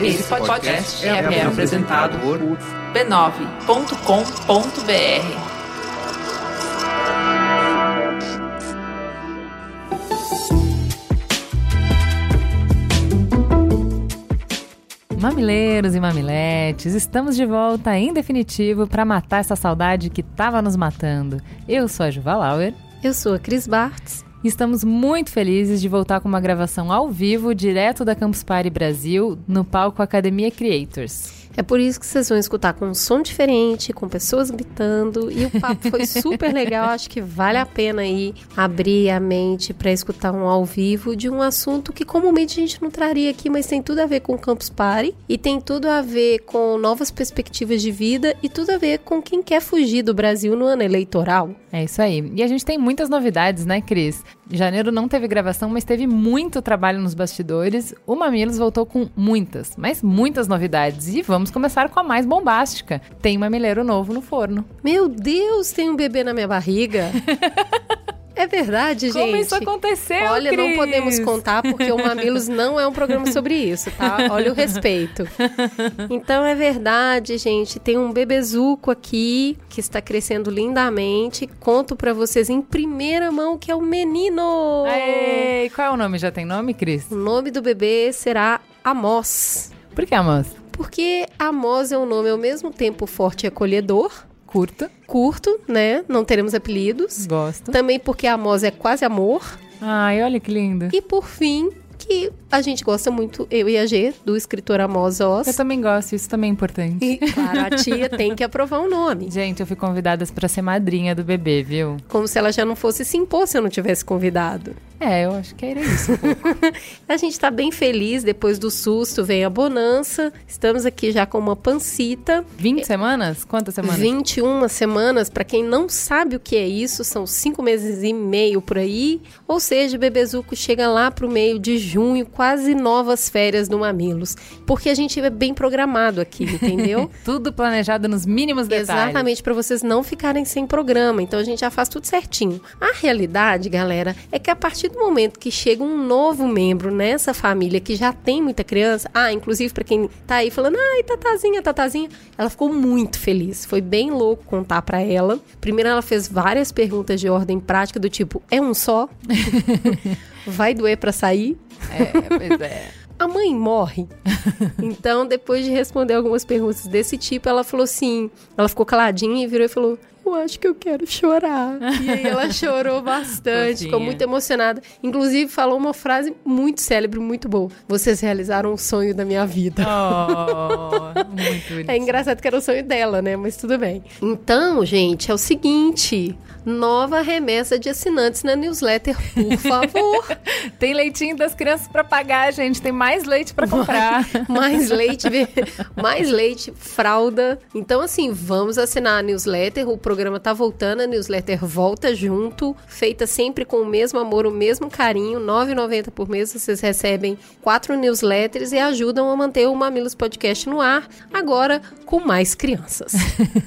Esse podcast é, é apresentado por b9.com.br. Mamileiros e mamiletes, estamos de volta em definitivo para matar essa saudade que estava nos matando. Eu sou a Juva Lauer. Eu sou a Cris Bartz. Estamos muito felizes de voltar com uma gravação ao vivo, direto da Campus Party Brasil, no palco Academia Creators. É por isso que vocês vão escutar com um som diferente, com pessoas gritando. E o papo foi super legal. Acho que vale a pena aí abrir a mente para escutar um ao vivo de um assunto que comumente a gente não traria aqui, mas tem tudo a ver com o Campus Party e tem tudo a ver com novas perspectivas de vida e tudo a ver com quem quer fugir do Brasil no ano eleitoral. É isso aí. E a gente tem muitas novidades, né, Cris? Janeiro não teve gravação, mas teve muito trabalho nos bastidores. O Mamilos voltou com muitas, mas muitas novidades. E vamos começar com a mais bombástica. Tem mamileiro novo no forno. Meu Deus, tem um bebê na minha barriga. É verdade, gente. Como isso aconteceu, Olha, Cris? não podemos contar porque o Mamilos não é um programa sobre isso, tá? Olha o respeito. Então é verdade, gente. Tem um bebezuco aqui que está crescendo lindamente. Conto para vocês em primeira mão que é o menino. Aê, qual é o nome? Já tem nome, Cris? O nome do bebê será Amos. Por que Amos? Porque Amos é um nome ao mesmo tempo forte e acolhedor. Curto. Curto, né? Não teremos apelidos. Gosto. Também porque Amos é quase amor. Ai, olha que lindo. E por fim, que a gente gosta muito, eu e a G, do escritor Amos Oz. Eu também gosto, isso também é importante. E, claro, a tia tem que aprovar o nome. Gente, eu fui convidada para ser madrinha do bebê, viu? Como se ela já não fosse se impor se eu não tivesse convidado. É, eu acho que era isso. Um a gente tá bem feliz, depois do susto vem a bonança. Estamos aqui já com uma pancita. 20 semanas? Quantas semanas? 21 semanas. Para quem não sabe o que é isso, são cinco meses e meio por aí. Ou seja, o bebezuco chega lá pro meio de junho, quase novas férias do Mamilos. Porque a gente é bem programado aqui, entendeu? tudo planejado nos mínimos detalhes. Exatamente, para vocês não ficarem sem programa. Então a gente já faz tudo certinho. A realidade, galera, é que a partir do momento que chega um novo membro nessa família que já tem muita criança, ah, inclusive para quem tá aí falando, ai, tatazinha, tatazinha, ela ficou muito feliz. Foi bem louco contar para ela. Primeiro ela fez várias perguntas de ordem prática do tipo, é um só? Vai doer para sair? É, pois é. A mãe morre. então, depois de responder algumas perguntas desse tipo, ela falou assim: ela ficou caladinha e virou e falou: eu acho que eu quero chorar. E aí ela chorou bastante, ficou muito emocionada. Inclusive, falou uma frase muito célebre, muito boa. Vocês realizaram o sonho da minha vida. Oh, muito é engraçado que era o sonho dela, né? Mas tudo bem. Então, gente, é o seguinte: nova remessa de assinantes na newsletter, por favor. tem leitinho das crianças para pagar, gente. Tem mais leite para comprar. mais leite, mais leite, fralda. Então, assim, vamos assinar a newsletter. O programa tá voltando, a newsletter volta junto, feita sempre com o mesmo amor, o mesmo carinho, R$ 9,90 por mês. Vocês recebem quatro newsletters e ajudam a manter o Mamilos Podcast no ar, agora com mais crianças.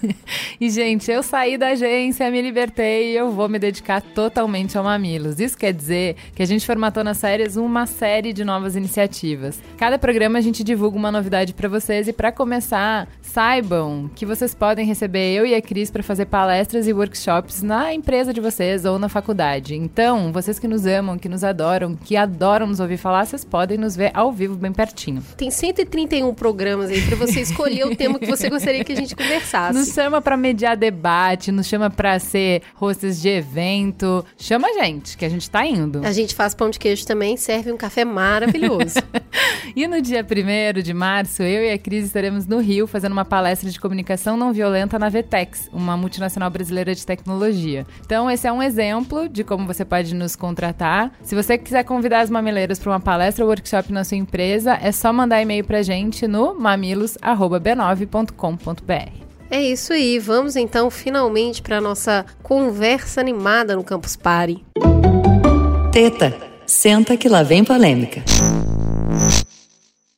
e, gente, eu saí da agência, me libertei e eu vou me dedicar totalmente ao Mamilos. Isso quer dizer que a gente formatou nas séries uma série de novas iniciativas. Cada programa a gente divulga uma novidade para vocês e para começar, saibam que vocês podem receber eu e a Cris para fazer palestras e workshops na empresa de vocês ou na faculdade. Então, vocês que nos amam, que nos adoram, que adoram nos ouvir falar, vocês podem nos ver ao vivo bem pertinho. Tem 131 programas aí para você escolher o tema que você gostaria que a gente conversasse. Nos chama para mediar debate, nos chama para ser hostes de evento. Chama a gente, que a gente tá indo. A gente faz pão de queijo também, serve um café maravilhoso. e no dia 1 de março, eu e a Cris estaremos no Rio fazendo uma palestra de comunicação não violenta na VTEX, uma multinacional brasileira de tecnologia. Então, esse é um exemplo de como você pode nos contratar. Se você quiser convidar as mamileiras para uma palestra ou workshop na sua empresa, é só mandar e-mail pra gente no mamilos@b9.com.br. É isso aí, vamos então finalmente para nossa conversa animada no Campus Party. Teta, senta que lá vem polêmica.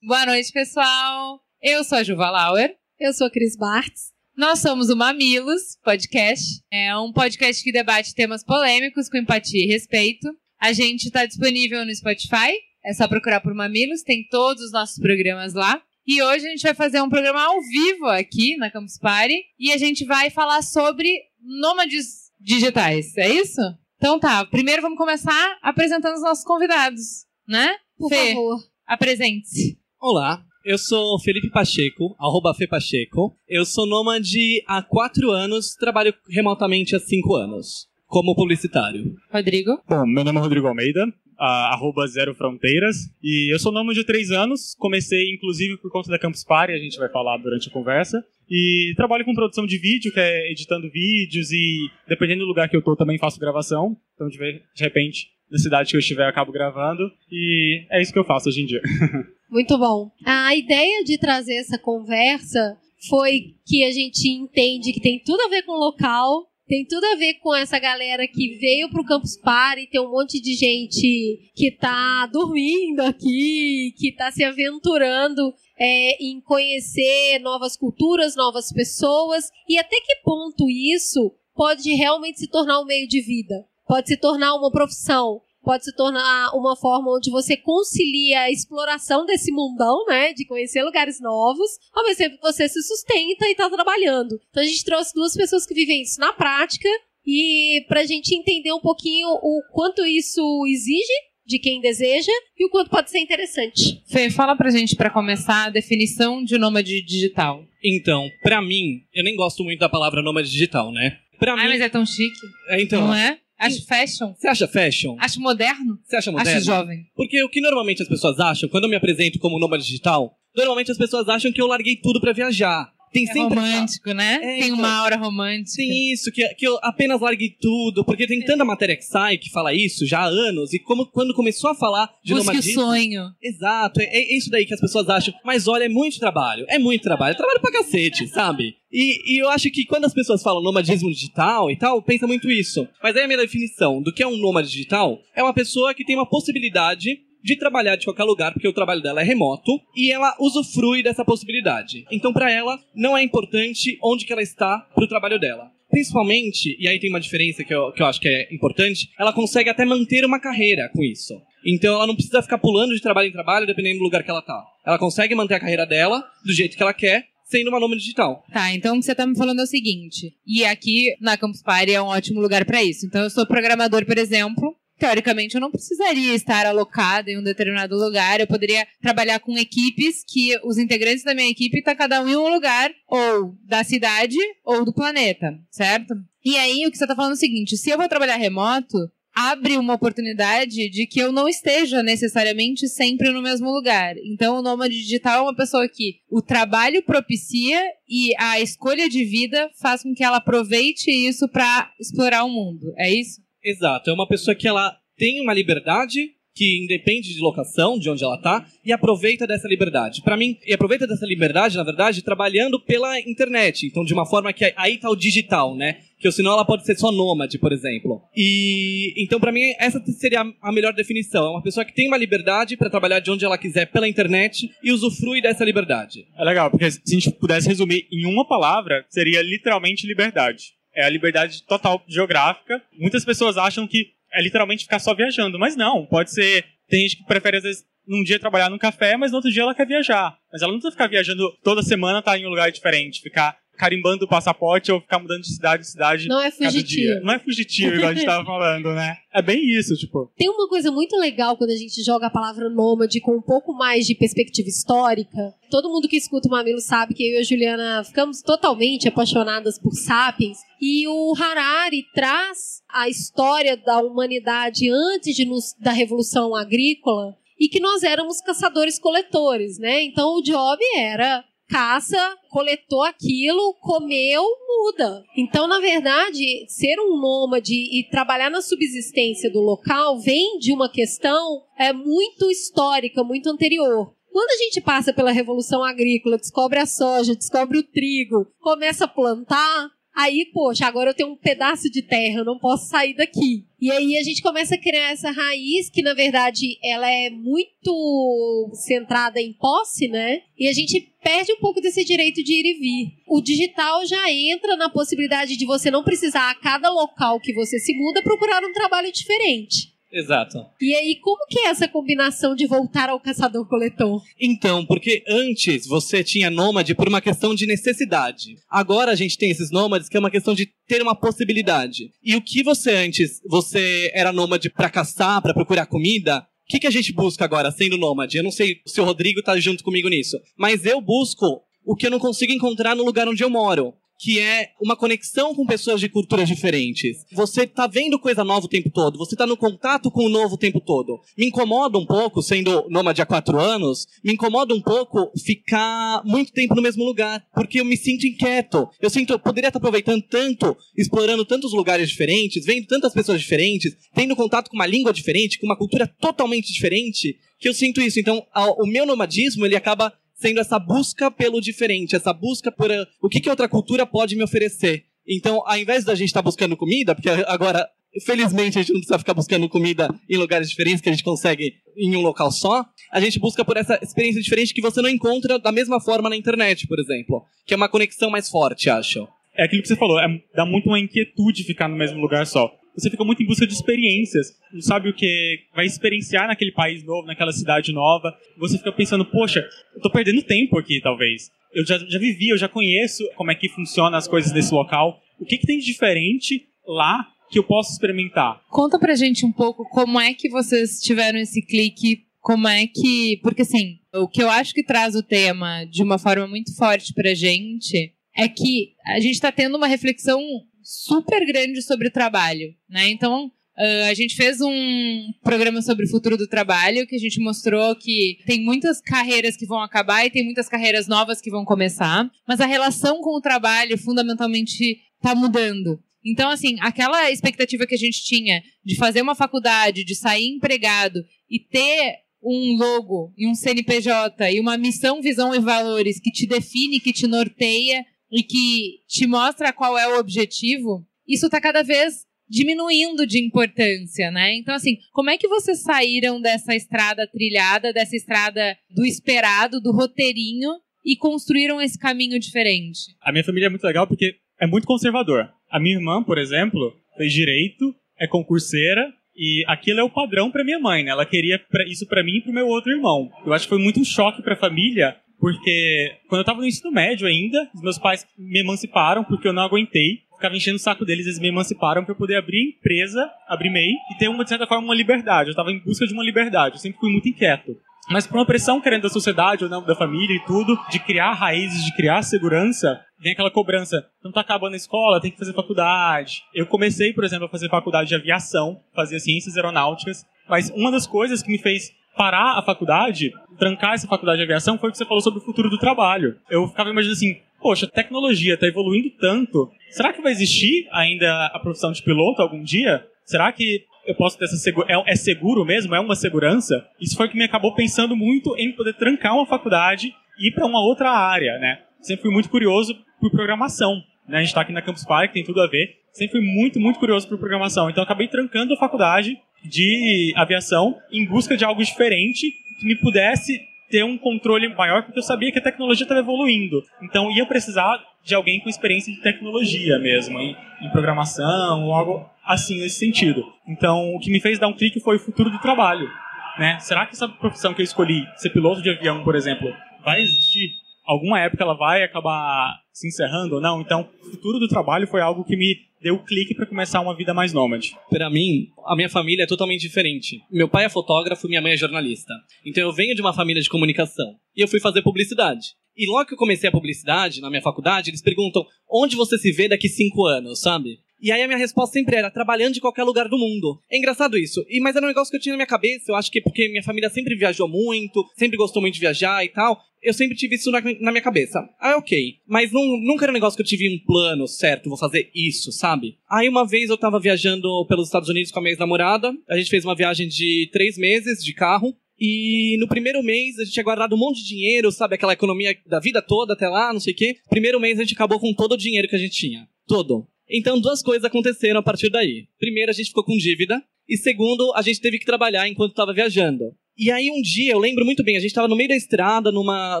Boa noite, pessoal. Eu sou a Juva Lauer. Eu sou a Cris Bartz. Nós somos o Mamilos Podcast. É um podcast que debate temas polêmicos com empatia e respeito. A gente está disponível no Spotify, É só procurar por Mamilos, tem todos os nossos programas lá. E hoje a gente vai fazer um programa ao vivo aqui na Campus Party e a gente vai falar sobre nômades digitais, é isso? Então tá, primeiro vamos começar apresentando os nossos convidados, né? Por Fê, favor. apresente-se. Olá, eu sou Felipe Pacheco, arroba Fê Pacheco. Eu sou nômade há quatro anos, trabalho remotamente há cinco anos, como publicitário. Rodrigo. Bom, meu nome é Rodrigo Almeida, ah, arroba Zero Fronteiras, e eu sou nômade de três anos, comecei inclusive por conta da Campus Party, a gente vai falar durante a conversa, e trabalho com produção de vídeo, que é editando vídeos, e dependendo do lugar que eu tô também faço gravação, então de de repente, na cidade que eu estiver eu acabo gravando, e é isso que eu faço hoje em dia. Muito bom. A ideia de trazer essa conversa foi que a gente entende que tem tudo a ver com o local, tem tudo a ver com essa galera que veio pro Campus Party, tem um monte de gente que tá dormindo aqui, que tá se aventurando é, em conhecer novas culturas, novas pessoas, e até que ponto isso pode realmente se tornar um meio de vida, pode se tornar uma profissão, pode se tornar uma forma onde você concilia a exploração desse mundão, né? De conhecer lugares novos, ao mesmo tempo que você se sustenta e tá trabalhando. Então a gente trouxe duas pessoas que vivem isso na prática e pra gente entender um pouquinho o quanto isso exige de quem deseja e o quanto pode ser interessante. Fê, fala pra gente, pra começar, a definição de nômade digital. Então, pra mim, eu nem gosto muito da palavra nômade digital, né? Pra Ai, mim, mas é tão chique, é, então, não é? Acho fashion, você acha fashion? acho moderno, Você acha moderno? acho jovem. Porque o que normalmente as pessoas acham, quando eu me apresento como nômade digital, normalmente as pessoas acham que eu larguei tudo pra viajar. Tem É sempre romântico, né? É, tem então. uma aura romântica. Tem isso, que, que eu apenas larguei tudo, porque tem tanta matéria que sai que fala isso já há anos, e como quando começou a falar de Busque o nomadismo. sonho. Exato, é, é isso daí que as pessoas acham. Mas olha, é muito trabalho, é muito trabalho, é trabalho pra cacete, sabe? E, e eu acho que quando as pessoas falam nomadismo digital e tal, pensa muito isso. Mas aí a minha definição do que é um nômade digital é uma pessoa que tem uma possibilidade de trabalhar de qualquer lugar, porque o trabalho dela é remoto, e ela usufrui dessa possibilidade. Então, pra ela, não é importante onde que ela está pro trabalho dela. Principalmente, e aí tem uma diferença que eu, que eu acho que é importante, ela consegue até manter uma carreira com isso. Então ela não precisa ficar pulando de trabalho em trabalho dependendo do lugar que ela tá. Ela consegue manter a carreira dela do jeito que ela quer, sendo uma nômade digital. Tá, então o que você tá me falando é o seguinte. E aqui na Campus Party é um ótimo lugar pra isso. Então eu sou programador, por exemplo. Teoricamente, eu não precisaria estar alocado em um determinado lugar. Eu poderia trabalhar com equipes que os integrantes da minha equipe tá cada um em um lugar, ou da cidade, ou do planeta, certo? E aí, o que você tá falando é o seguinte: se eu vou trabalhar remoto, abre uma oportunidade de que eu não esteja necessariamente sempre no mesmo lugar. Então, o nômade digital é uma pessoa que o trabalho propicia e a escolha de vida faz com que ela aproveite isso para explorar o mundo. É isso? Exato, é uma pessoa que ela tem uma liberdade que independe de locação, de onde ela tá, e aproveita dessa liberdade. Pra mim, e aproveita dessa liberdade, na verdade, trabalhando pela internet. Então, de uma forma que aí tá o digital, né? Que senão ela pode ser só nômade, por exemplo. E então, pra mim, essa seria a melhor definição. É uma pessoa que tem uma liberdade pra trabalhar de onde ela quiser pela internet e usufrui dessa liberdade. É legal, porque se a gente pudesse resumir em uma palavra, seria literalmente liberdade. É a liberdade total geográfica. Muitas pessoas acham que é literalmente ficar só viajando, mas não. Pode ser. Tem gente que prefere, às vezes, num dia trabalhar num café, mas no outro dia ela quer viajar. Mas ela não precisa ficar viajando toda semana, tá em um lugar diferente, ficar carimbando o passaporte ou ficar mudando de cidade em cidade. Não é cada dia. fugitivo. Não é fugitivo, igual a gente tava falando, né? É bem isso, tipo. Tem uma coisa muito legal quando a gente joga a palavra nômade com um pouco mais de perspectiva histórica. Todo mundo que escuta o Mamilo sabe que eu e a Juliana ficamos totalmente apaixonadas por Sapiens. E o Harari traz a história da humanidade antes de nos, da Revolução Agrícola e que nós éramos caçadores-coletores, né? Então o job era caça, coletou aquilo, comeu, muda. Então, na verdade, ser um nômade e trabalhar na subsistência do local vem de uma questão é, muito histórica, muito anterior. Quando a gente passa pela revolução agrícola, descobre a soja, descobre o trigo, começa a plantar, aí, poxa, agora eu tenho um pedaço de terra, eu não posso sair daqui. E aí a gente começa a criar essa raiz que, na verdade, ela é muito centrada em posse, né? E a gente perde um pouco desse direito de ir e vir. O digital já entra na possibilidade de você não precisar, a cada local que você se muda, procurar um trabalho diferente. Exato. E aí, como que é essa combinação de voltar ao caçador-coletor? Então, porque antes você tinha nômade por uma questão de necessidade. Agora a gente tem esses nômades que é uma questão de ter uma possibilidade. E o que você antes, você era nômade para caçar, para procurar comida, o que, que a gente busca agora sendo nômade? Eu não sei se o Rodrigo tá junto comigo nisso, mas eu busco o que eu não consigo encontrar no lugar onde eu moro. Que é uma conexão com pessoas de culturas diferentes. Você tá vendo coisa nova o tempo todo, você tá no contato com o novo o tempo todo. Me incomoda um pouco, sendo nômade há quatro anos, me incomoda um pouco ficar muito tempo no mesmo lugar, porque eu me sinto inquieto. Eu sinto, eu poderia estar aproveitando tanto, explorando tantos lugares diferentes, vendo tantas pessoas diferentes, tendo contato com uma língua diferente, com uma cultura totalmente diferente, que eu sinto isso. Então, o meu nomadismo, ele acaba sendo essa busca pelo diferente, essa busca por uh, o que, que outra cultura pode me oferecer. Então, ao invés da gente estar buscando comida, porque agora, felizmente, a gente não precisa ficar buscando comida em lugares diferentes que a gente consegue em um local só, a gente busca por essa experiência diferente que você não encontra da mesma forma na internet, por exemplo. Que é uma conexão mais forte, acho. É aquilo que você falou, é- dá muito uma inquietude ficar no mesmo lugar só. Você fica muito em busca de experiências, não sabe o que vai experienciar naquele país novo, naquela cidade nova. Você fica pensando, poxa, eu tô perdendo tempo aqui, talvez. Eu já, já vivi, eu já conheço como é que funcionam as coisas nesse local. O que, que tem de diferente lá que eu posso experimentar? Conta pra gente um pouco como é que vocês tiveram esse clique, como é que. Porque assim, o que eu acho que traz o tema de uma forma muito forte pra gente é que a gente tá tendo uma reflexão super grande sobre o trabalho, né? Então. ah, a gente fez um programa sobre o futuro do trabalho que a gente mostrou que tem muitas carreiras que vão acabar e tem muitas carreiras novas que vão começar, mas a relação com o trabalho fundamentalmente tá mudando. Então, assim, aquela expectativa que a gente tinha de fazer uma faculdade, de sair empregado e ter um logo e um CNPJ e uma missão, visão e valores que te define, que te norteia e que te mostra qual é o objetivo, isso está cada vez diminuindo de importância, né? Então, assim, como é que vocês saíram dessa estrada trilhada, dessa estrada do esperado, do roteirinho e construíram esse caminho diferente? A minha família é muito legal porque é muito conservador. A minha irmã, por exemplo, fez direito, é concurseira, e aquilo é o padrão pra minha mãe, né? Ela queria isso pra mim e pro meu outro irmão. Eu acho que foi muito um choque pra família, porque quando eu tava no ensino médio ainda, os meus pais me emanciparam porque eu não aguentei. Ficava enchendo o saco deles, eles me emanciparam pra eu poder abrir empresa, abrir MEI e ter, uma, de certa forma, uma liberdade. Eu tava em busca de uma liberdade, eu sempre fui muito inquieto. Mas por uma pressão querendo da sociedade ou não, da família e tudo, de criar raízes, de criar segurança, vem aquela cobrança. Não tá acabando a escola, tem que fazer faculdade. Eu comecei, por exemplo, a fazer faculdade de aviação, fazia ciências aeronáuticas, mas uma das coisas que me fez parar a faculdade, trancar essa faculdade de aviação, foi o que você falou sobre o futuro do trabalho. Eu ficava imaginando assim, poxa, a tecnologia está evoluindo tanto. Será que vai existir ainda a profissão de piloto algum dia? Será que eu posso ter essa segura... é, é seguro mesmo? É uma segurança? Isso foi o que me acabou pensando muito em poder trancar uma faculdade e ir para uma outra área, né? Sempre fui muito curioso por programação. Né? A gente está aqui na Campus Party, tem tudo a ver. Sempre fui muito, muito curioso por programação. Então acabei trancando a faculdade de aviação em busca de algo diferente que me pudesse ter um controle maior, porque eu sabia que a tecnologia estava evoluindo. Então ia precisar de alguém com experiência de tecnologia mesmo, em, em programação ou algo assim nesse sentido. Então o que me fez dar um clique foi o futuro do trabalho. Né? Será que essa profissão que eu escolhi, ser piloto de avião, por exemplo, vai existir? Alguma época ela vai acabar se encerrando ou não? Então, o futuro do trabalho foi algo que me deu o clique para começar uma vida mais nômade. Pra mim, a minha família é totalmente diferente. Meu pai é fotógrafo minha mãe é jornalista. Então eu venho de uma família de comunicação. E eu fui fazer publicidade. E logo que eu comecei a publicidade, na minha faculdade, eles perguntam onde você se vê daqui cinco anos, sabe? E aí a minha resposta sempre era trabalhando de qualquer lugar do mundo. É engraçado isso. E, mas era um negócio que eu tinha na minha cabeça. Eu acho que é porque minha família sempre viajou muito, sempre gostou muito de viajar e tal. Eu sempre tive isso na, na minha cabeça. Ah, ok. Mas não, nunca era um negócio que eu tive um plano certo, vou fazer isso, sabe? Aí uma vez eu tava viajando pelos Estados Unidos com a minha ex-namorada. A gente fez uma viagem de três meses de carro. E no primeiro mês a gente tinha guardado um monte de dinheiro, sabe? Aquela economia da vida toda até lá, não sei o quê. Primeiro mês a gente acabou com todo o dinheiro que a gente tinha. Todo. Então duas coisas aconteceram a partir daí. Primeiro, a gente ficou com dívida. E segundo, a gente teve que trabalhar enquanto estava viajando. E aí um dia, eu lembro muito bem, a gente estava no meio da estrada, numa,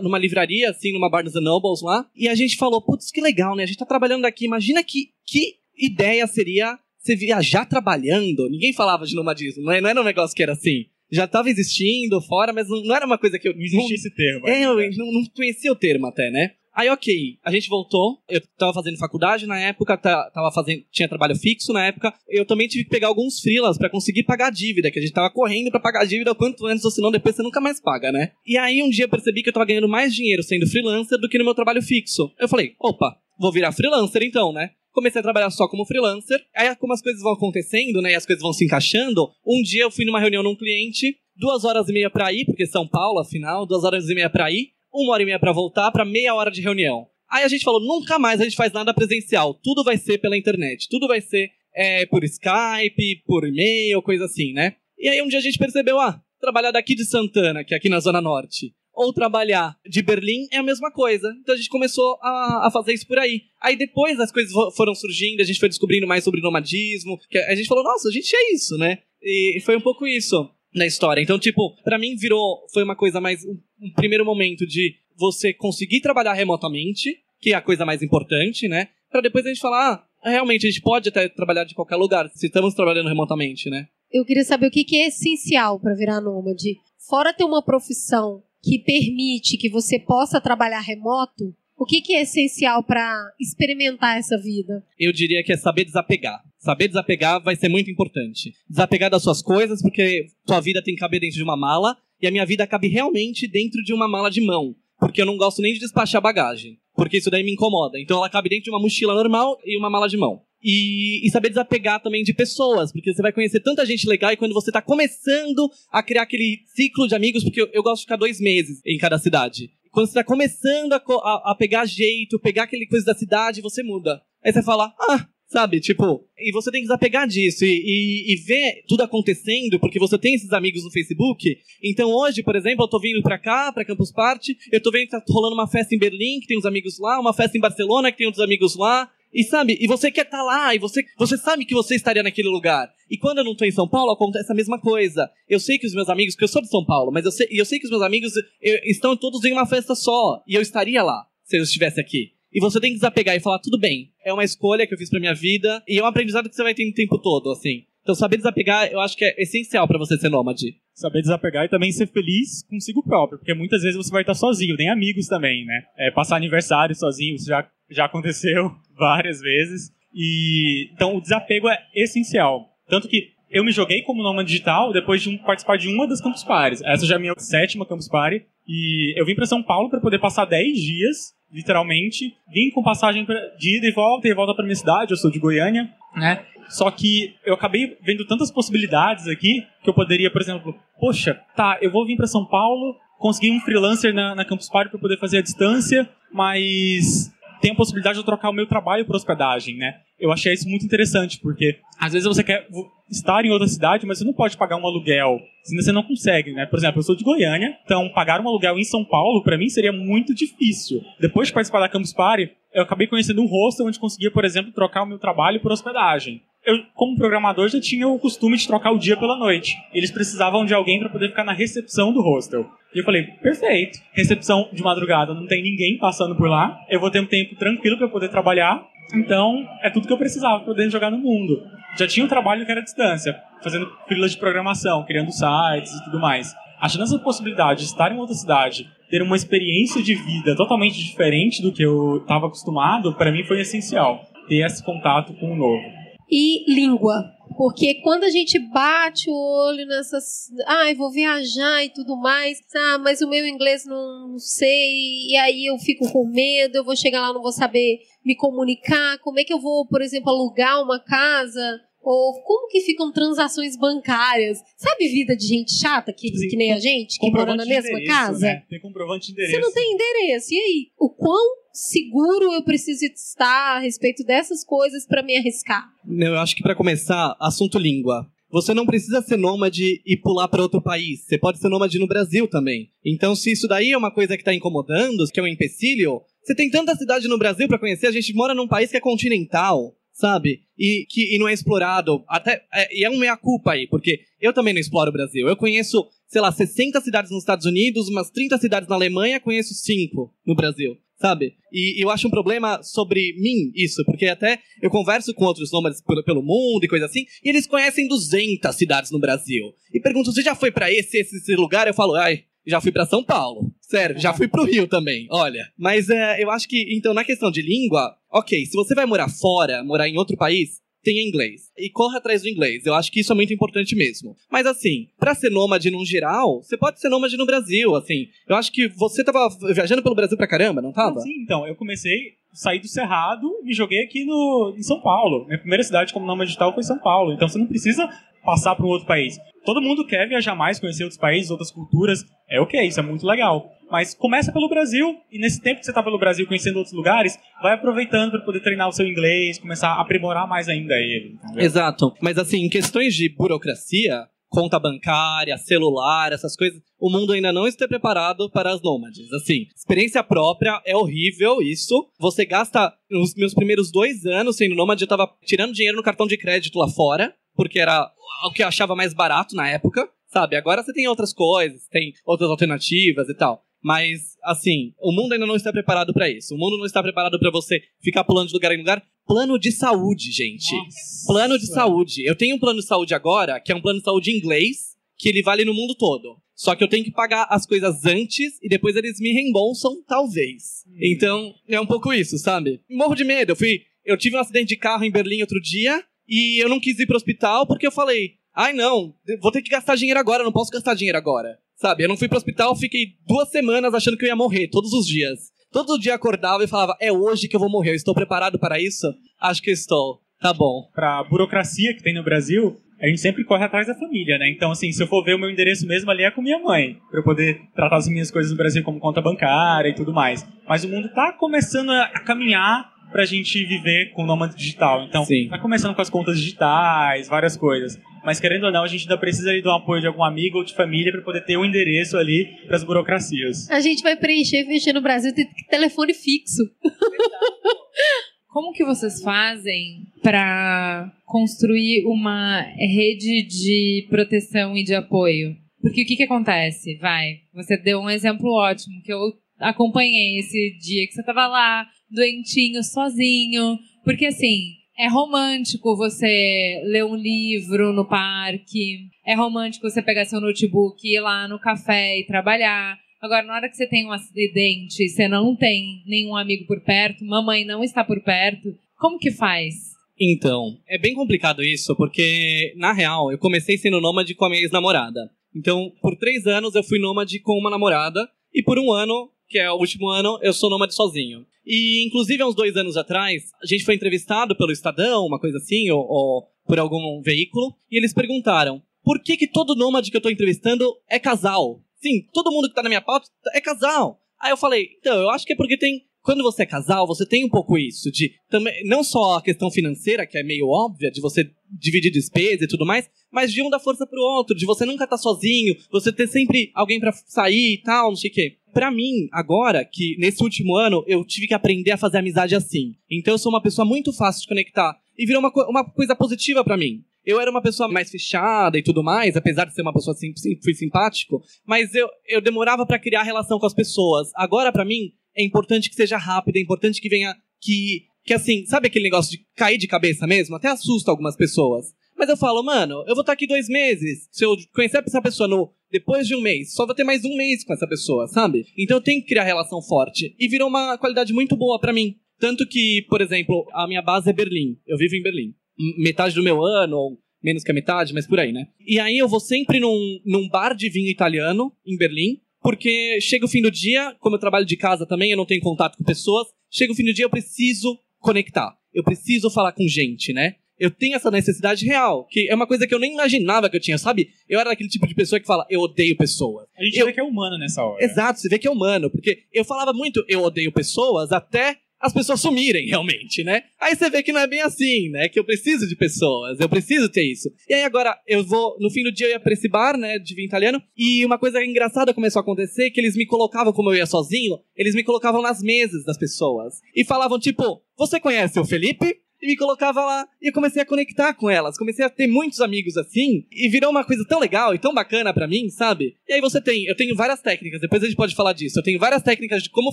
numa livraria, assim, numa Barnes Nobles lá. E a gente falou, putz, que legal, né? A gente tá trabalhando aqui. Imagina que, que ideia seria você viajar trabalhando, ninguém falava de nomadismo, não é- não era um negócio que era assim. Já estava existindo fora, mas não, não era uma coisa que eu. Não existia esse termo. É, eu não, não conhecia o termo até, né? Aí, ok, a gente voltou. Eu tava fazendo faculdade na época, tava fazendo, tinha trabalho fixo na época. Eu também tive que pegar alguns freelas pra conseguir pagar a dívida, que a gente tava correndo pra pagar a dívida o quanto antes, ou senão depois você nunca mais paga, né? E aí um dia eu percebi que eu tava ganhando mais dinheiro sendo freelancer do que no meu trabalho fixo. Eu falei, opa, vou virar freelancer então, né? Comecei a trabalhar só como freelancer. Aí, como as coisas vão acontecendo, né? E as coisas vão se encaixando. Um dia eu fui numa reunião num cliente, duas horas e meia pra ir, porque São Paulo, afinal, duas horas e meia pra ir, uma hora e meia pra voltar, pra meia hora de reunião. Aí a gente falou, nunca mais a gente faz nada presencial. Tudo vai ser pela internet. Tudo vai ser é, por Skype, por e-mail, coisa assim, né? E aí um dia a gente percebeu, ah, trabalhar daqui de Santana, que é aqui na Zona Norte, ou trabalhar de Berlim é a mesma coisa. Então a gente começou a, a fazer isso por aí. Aí depois as coisas foram surgindo, a gente foi descobrindo mais sobre nomadismo, a gente falou, nossa, a gente é isso, né? E foi um pouco isso na história. Então, tipo, pra mim virou, foi uma coisa mais, um, um primeiro momento de você conseguir trabalhar remotamente, que é a coisa mais importante, né? Pra depois a gente falar, ah, realmente a gente pode até trabalhar de qualquer lugar, se estamos trabalhando remotamente, né? Eu queria saber o que, que é essencial para virar nômade. Fora ter uma profissão que permite que você possa trabalhar remoto, o que, que é essencial para experimentar essa vida? eu diria que é saber desapegar. Saber desapegar vai ser muito importante. Desapegar das suas coisas, porque tua vida tem que caber dentro de uma mala, e a minha vida cabe realmente dentro de uma mala de mão. Porque eu não gosto nem de despachar bagagem. Porque isso daí me incomoda. Então ela cabe dentro de uma mochila normal e uma mala de mão. E, e saber desapegar também de pessoas, porque você vai conhecer tanta gente legal e quando você tá começando a criar aquele ciclo de amigos, porque eu, eu gosto de ficar dois meses em cada cidade. Quando você tá começando a, a- a pegar jeito, pegar aquele coisa da cidade, você muda. Aí você fala, ah, sabe, tipo, e você tem que desapegar disso e, e, e ver tudo acontecendo, porque você tem esses amigos no Facebook. Então hoje, por exemplo, eu tô vindo pra cá, pra Campus Party, eu tô vendo que tá rolando uma festa em Berlim, que tem uns amigos lá, uma festa em Barcelona, que tem outros amigos lá. E sabe, e você quer estar lá, e você, você sabe que você estaria naquele lugar. E quando eu não tô em São Paulo, acontece a mesma coisa. Eu sei que os meus amigos, porque eu sou de São Paulo, mas eu sei, eu sei que os meus amigos eh, estão todos em uma festa só. E eu estaria lá, se eu estivesse aqui. E você tem que desapegar e falar, tudo bem, é uma escolha que eu fiz pra minha vida, e é um aprendizado que você vai ter o tempo todo, assim. Então saber desapegar, eu acho que é essencial pra você ser nômade. Saber desapegar e também ser feliz consigo próprio, porque muitas vezes você vai estar sozinho, tem amigos também, né? É, passar aniversário sozinho, isso já, já aconteceu várias vezes. E então o desapego é essencial. Tanto que eu me joguei como nômade digital depois de um- participar de uma das Campus Parties. Essa já é a minha sétima Campus Party. E eu vim para São Paulo para poder passar 10 dias, literalmente. Vim com passagem pra- de ida e volta e volta para minha cidade, eu sou de Goiânia, né? Só que eu acabei vendo tantas possibilidades aqui que eu poderia, por exemplo, poxa, tá, eu vou vir para São Paulo, consegui um freelancer na, na Campus Party para poder fazer a distância, mas tem a possibilidade de eu trocar o meu trabalho por hospedagem, né? Eu achei isso muito interessante, porque às vezes você quer estar em outra cidade, mas você não pode pagar um aluguel, senão você não consegue, né? Por exemplo, eu sou de Goiânia, então pagar um aluguel em São Paulo, para mim, seria muito difícil. Depois de participar da Campus Party, eu acabei conhecendo um hostel onde conseguia, por exemplo, trocar o meu trabalho por hospedagem. Eu, como programador, já tinha o costume de trocar o dia pela noite. Eles precisavam de alguém para poder ficar na recepção do hostel. E eu falei, perfeito. Recepção de madrugada, não tem ninguém passando por lá. Eu vou ter um tempo tranquilo para poder trabalhar. Então, é tudo que eu precisava para poder jogar no mundo. Já tinha um trabalho que era à distância, fazendo filas de programação, criando sites e tudo mais. Achando essa possibilidade de estar em outra cidade, ter uma experiência de vida totalmente diferente do que eu estava acostumado, para mim foi essencial. Ter esse contato com o novo. E língua. Porque quando a gente bate o olho nessas. Ah, eu vou viajar e tudo mais. Ah, mas o meu inglês não sei. E aí eu fico com medo. Eu vou chegar lá, não vou saber me comunicar. Como é que eu vou, por exemplo, alugar uma casa? Ou como que ficam transações bancárias? Sabe vida de gente chata, que, Sim, que nem a gente, que mora na mesma casa? Né? Tem comprovante de endereço. Você não tem endereço. E aí? O quão seguro eu preciso estar a respeito dessas coisas para me arriscar? Não, eu acho que pra começar, assunto língua. Você não precisa ser nômade e pular para outro país. Você pode ser nômade no Brasil também. Então, se isso daí é uma coisa que tá incomodando, que é um empecilho, você tem tanta cidade no Brasil pra conhecer. A gente mora num país que é continental, sabe? E que e não é explorado. Até é, e é um meia culpa aí, porque eu também não exploro o Brasil. Eu conheço, sei lá, 60 cidades nos Estados Unidos, umas 30 cidades na Alemanha, conheço 5 no Brasil. sabe? E eu acho um problema sobre mim isso, porque até eu converso com outros nômades pelo, pelo mundo e coisa assim, e eles conhecem 200 cidades no Brasil. E perguntam, você já foi pra esse, esse, esse lugar? Eu falo, ai, já fui pra São Paulo. Sério, já fui pro Rio também, olha. Mas é, eu acho que, então, na questão de língua, ok, se você vai morar fora, morar em outro país, tenha inglês. E corra atrás do inglês. Eu acho que isso é muito importante mesmo. Mas assim, pra ser nômade num geral, você pode ser nômade no Brasil, assim. Eu acho que você tava viajando pelo Brasil pra caramba, não tava? Ah, sim, então, eu comecei, saí do Cerrado e joguei aqui no, em São Paulo. Minha primeira cidade como nômade digital foi São Paulo. Então você não precisa passar para um outro país. Todo mundo quer viajar mais, conhecer outros países, outras culturas. É ok, isso é muito legal. Mas começa pelo Brasil, e nesse tempo que você está pelo Brasil conhecendo outros lugares, vai aproveitando para poder treinar o seu inglês, começar a aprimorar mais ainda ele. entendeu? Exato. Mas assim, em questões de burocracia, conta bancária, celular, essas coisas, o mundo ainda não está preparado para as nômades. Assim, experiência própria é horrível isso. Você gasta os meus primeiros dois anos sendo nômade, eu tava tirando dinheiro no cartão de crédito lá fora, porque era o que eu achava mais barato na época. Sabe, agora você tem outras coisas, tem outras alternativas e tal. Mas, assim, o mundo ainda não está preparado para isso. O mundo não está preparado para você ficar pulando de lugar em lugar. Plano de saúde, gente. Nossa. Plano de saúde. Eu tenho um plano de saúde agora, que é um plano de saúde inglês, que ele vale no mundo todo. Só que eu tenho que pagar as coisas antes e depois eles me reembolsam, talvez. Então, é um pouco isso, sabe? Morro de medo. Eu fui. Eu tive um acidente de carro em Berlim outro dia e eu não quis ir pro hospital porque eu falei: ai não, vou ter que gastar dinheiro agora, não posso gastar dinheiro agora. Sabe? Eu não fui pro hospital, fiquei duas semanas achando que eu ia morrer, todos os dias. Todo dia acordava e falava: é hoje que eu vou morrer, eu estou preparado para isso? Acho que estou. Tá bom. Pra burocracia que tem no Brasil, a gente sempre corre atrás da família, né? Então, assim, se eu for ver o meu endereço mesmo ali é com minha mãe, pra eu poder tratar as minhas coisas no Brasil como conta bancária e tudo mais. Mas o mundo tá começando a a caminhar pra gente viver com o nômade digital. Então, Sim. tá começando com as contas digitais, várias coisas. Mas querendo ou não, a gente ainda precisa ali do apoio de algum amigo ou de família pra poder ter um endereço ali pras burocracias. A gente vai preencher e mexer no Brasil tem telefone fixo. Como que vocês fazem para construir uma rede de proteção e de apoio? Porque o que que acontece? Vai, você deu um exemplo ótimo que eu acompanhei esse dia que você tava lá, doentinho, sozinho. Porque assim, é romântico você ler um livro no parque, é romântico você pegar seu notebook e ir lá no café e trabalhar. Agora, na hora que você tem um acidente e você não tem nenhum amigo por perto, mamãe não está por perto, como que faz? Então, é bem complicado isso, porque, na real, eu comecei sendo nômade com a minha ex-namorada. Então, por três anos eu fui nômade com uma namorada, e por um ano, que é o último ano, eu sou nômade sozinho. E, inclusive, há uns dois anos atrás, a gente foi entrevistado pelo Estadão, uma coisa assim, ou, ou por algum veículo, e eles perguntaram, por que que todo nômade que eu tô entrevistando é casal? Sim, todo mundo que tá na minha pauta é casal. Aí eu falei, então, eu acho que é porque tem quando você é casal, você tem um pouco isso de também não só a questão financeira, que é meio óbvia, de você dividir despesa e tudo mais, mas de um dar força pro outro, de você nunca estar sozinho, você ter sempre alguém pra sair e tal, não sei o quê. Pra mim, agora, que nesse último ano eu tive que aprender a fazer amizade assim. Então eu sou uma pessoa muito fácil de conectar. E virou uma, co- uma coisa positiva pra mim. Eu era uma pessoa mais fechada e tudo mais, apesar de ser uma pessoa sim, sim, fui simpático, mas eu, eu demorava pra criar relação com as pessoas. Agora, pra mim, é importante que seja rápido, é importante que venha. Que, que assim, sabe aquele negócio de cair de cabeça mesmo? Até assusta algumas pessoas. Mas eu falo, mano, eu vou estar aqui dois meses. Se eu conhecer essa pessoa no, depois de um mês, só vou ter mais um mês com essa pessoa, sabe? Então eu tenho que criar relação forte. E virou uma qualidade muito boa pra mim. Tanto que, por exemplo, a minha base é Berlim. Eu vivo em Berlim. Metade do meu ano, ou menos que a metade, mas por aí, né? E aí eu vou sempre num, num bar de vinho italiano, em Berlim, porque chega o fim do dia, como eu trabalho de casa também, eu não tenho contato com pessoas, chega o fim do dia eu preciso conectar. Eu preciso falar com gente, né? Eu tenho essa necessidade real, que é uma coisa que eu nem imaginava que eu tinha, sabe? Eu era aquele tipo de pessoa que fala, eu odeio pessoas. A gente Eu- vê que é humano nessa hora. Exato, você vê que é humano, porque eu falava muito eu odeio pessoas até as pessoas sumirem realmente, né? Aí você vê que não é bem assim, né? Que eu preciso de pessoas, eu preciso ter isso. E aí agora eu vou, no fim do dia eu ia pra esse bar, né, de vinho italiano, e uma coisa engraçada começou a acontecer, que eles me colocavam, como eu ia sozinho, eles me colocavam nas mesas das pessoas. E falavam tipo, você conhece o Felipe? E me colocava lá e comecei a conectar com elas. Comecei a ter muitos amigos assim e virou uma coisa tão legal e tão bacana pra mim, sabe? E aí você tem, eu tenho várias técnicas, depois a gente pode falar disso. Eu tenho várias técnicas de como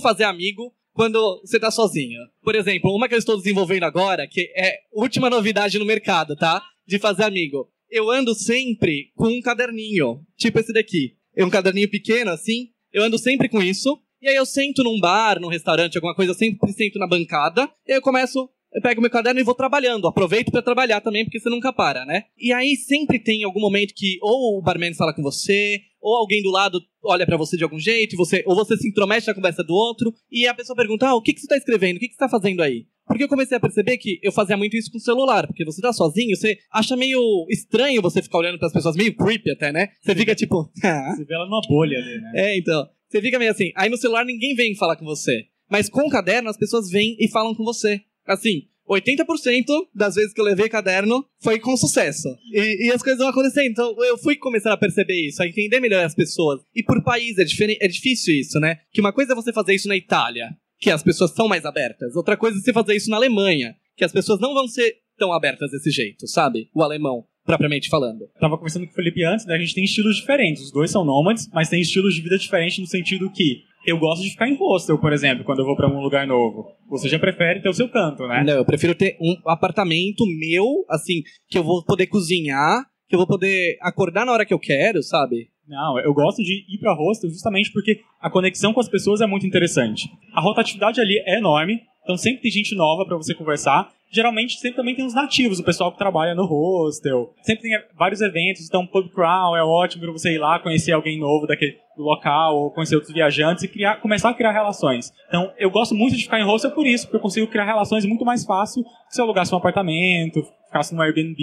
fazer amigo quando você tá sozinho. Por exemplo, uma que eu estou desenvolvendo agora, que é última novidade no mercado, tá? De fazer amigo. Eu ando sempre com um caderninho, tipo esse daqui. É um caderninho pequeno, assim. Eu ando sempre com isso. E aí eu sento num bar, num restaurante, alguma coisa, eu sempre sento na bancada. E aí eu começo eu pego meu caderno e vou trabalhando. Aproveito para trabalhar também, porque você nunca para, né? E aí sempre tem algum momento que ou o barman fala com você, ou alguém do lado olha para você de algum jeito, você, ou você se intromete na conversa do outro, e a pessoa pergunta: ah, o que, que você tá escrevendo? O que, que você tá fazendo aí? Porque eu comecei a perceber que eu fazia muito isso com o celular, porque você tá sozinho, você acha meio estranho você ficar olhando para as pessoas, meio creepy até, né? Você fica tipo. Você vê ela numa bolha ali, né? É, então. Você fica meio assim. Aí no celular ninguém vem falar com você. Mas com o caderno as pessoas vêm e falam com você. Assim, 80% das vezes que eu levei caderno foi com sucesso. E, e, as coisas vão acontecendo. Então eu fui começando a perceber isso, a entender melhor as pessoas. E por país é, diferente, é difícil isso, né? Que uma coisa é você fazer isso na Itália, que as pessoas são mais abertas. Outra coisa é você fazer isso na Alemanha, que as pessoas não vão ser tão abertas desse jeito, sabe? O alemão propriamente falando. Eu tava conversando com o Felipe antes, né? A gente tem estilos diferentes. Os dois são nômades, mas tem estilos de vida diferentes no sentido que eu gosto de ficar em hostel, por exemplo, quando eu vou para um lugar novo. Você já prefere ter o seu canto, né? Não, eu prefiro ter um apartamento meu, assim, que eu vou poder cozinhar, que eu vou poder acordar na hora que eu quero, sabe? Não, eu gosto de ir para hostel justamente porque a conexão com as pessoas é muito interessante. A rotatividade ali é enorme, então sempre tem gente nova para você conversar geralmente sempre também tem os nativos, o pessoal que trabalha no hostel. Sempre tem vários eventos, então pub crawl é ótimo para você ir lá conhecer alguém novo daquele local ou conhecer outros viajantes e criar, começar a criar relações. Então, eu gosto muito de ficar em hostel por isso, porque eu consigo criar relações muito mais fácil se eu alugasse um apartamento, ficasse no Airbnb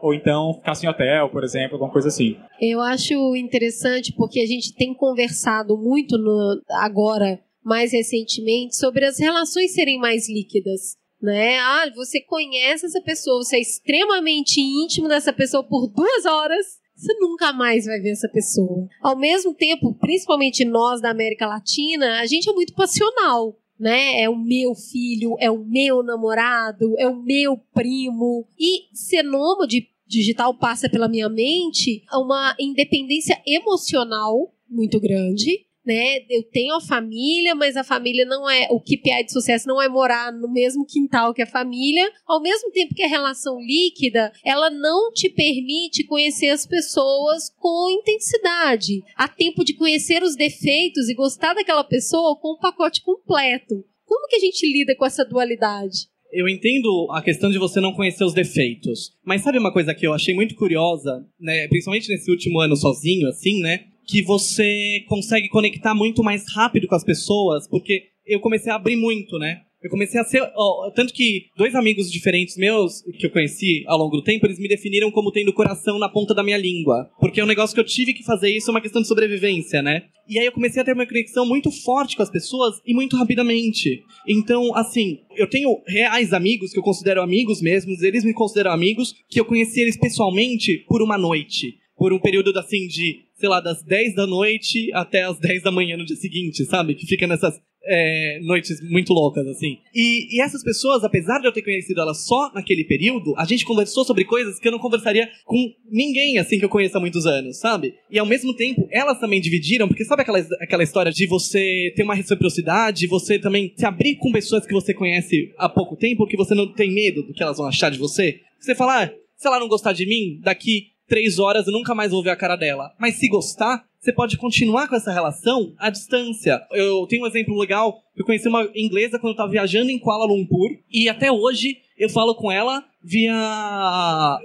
ou então ficasse em hotel, por exemplo, alguma coisa assim. Eu acho interessante porque a gente tem conversado muito no, agora, mais recentemente, sobre as relações serem mais líquidas né? Ah, você conhece essa pessoa, você é extremamente íntimo dessa pessoa por duas horas, você nunca mais vai ver essa pessoa. Ao mesmo tempo, principalmente nós da América Latina, a gente é muito passional. Né? É o meu filho, é o meu namorado, é o meu primo. E ser nômade digital passa pela minha mente uma independência emocional muito grande né? Eu tenho a família, mas a família não é. O KPI de sucesso não é morar no mesmo quintal que a família. Ao mesmo tempo que a relação líquida, ela não te permite conhecer as pessoas com intensidade. Há tempo de conhecer os defeitos e gostar daquela pessoa com o um pacote completo. Como que a gente lida com essa dualidade? eu entendo a questão de você não conhecer os defeitos. Mas sabe uma coisa que eu achei muito curiosa, né? Principalmente nesse último ano sozinho, assim, né? Que você consegue conectar muito mais rápido com as pessoas, porque eu comecei a abrir muito, né? Eu comecei a ser. Ó, tanto que dois amigos diferentes meus, que eu conheci ao longo do tempo, eles me definiram como tendo coração na ponta da minha língua. Porque é um negócio que eu tive que fazer isso, é uma questão de sobrevivência, né? E aí eu comecei a ter uma conexão muito forte com as pessoas e muito rapidamente. Então, assim, eu tenho reais amigos que eu considero amigos mesmos, eles me consideram amigos, que eu conheci eles pessoalmente por uma noite. Por um período assim de sei lá, das 10 da noite até as 10 da manhã no dia seguinte, sabe? Que fica nessas é, noites muito loucas, assim. E, e, essas pessoas, apesar de eu ter conhecido elas só naquele período, a gente conversou sobre coisas que eu não conversaria com ninguém, assim, que eu conheço há muitos anos, sabe? E ao mesmo tempo, elas também dividiram, porque sabe aquela, aquela história de você ter uma reciprocidade, você também se abrir com pessoas que você conhece há pouco tempo, que você não tem medo do que elas vão achar de você? Você fala, ah, se ela não gostar de mim, daqui três horas e nunca mais vou ver a cara dela. Mas se gostar, você pode continuar com essa relação à distância. Eu tenho um exemplo legal. Eu conheci uma inglesa quando eu estava viajando em Kuala Lumpur e até hoje eu falo com ela via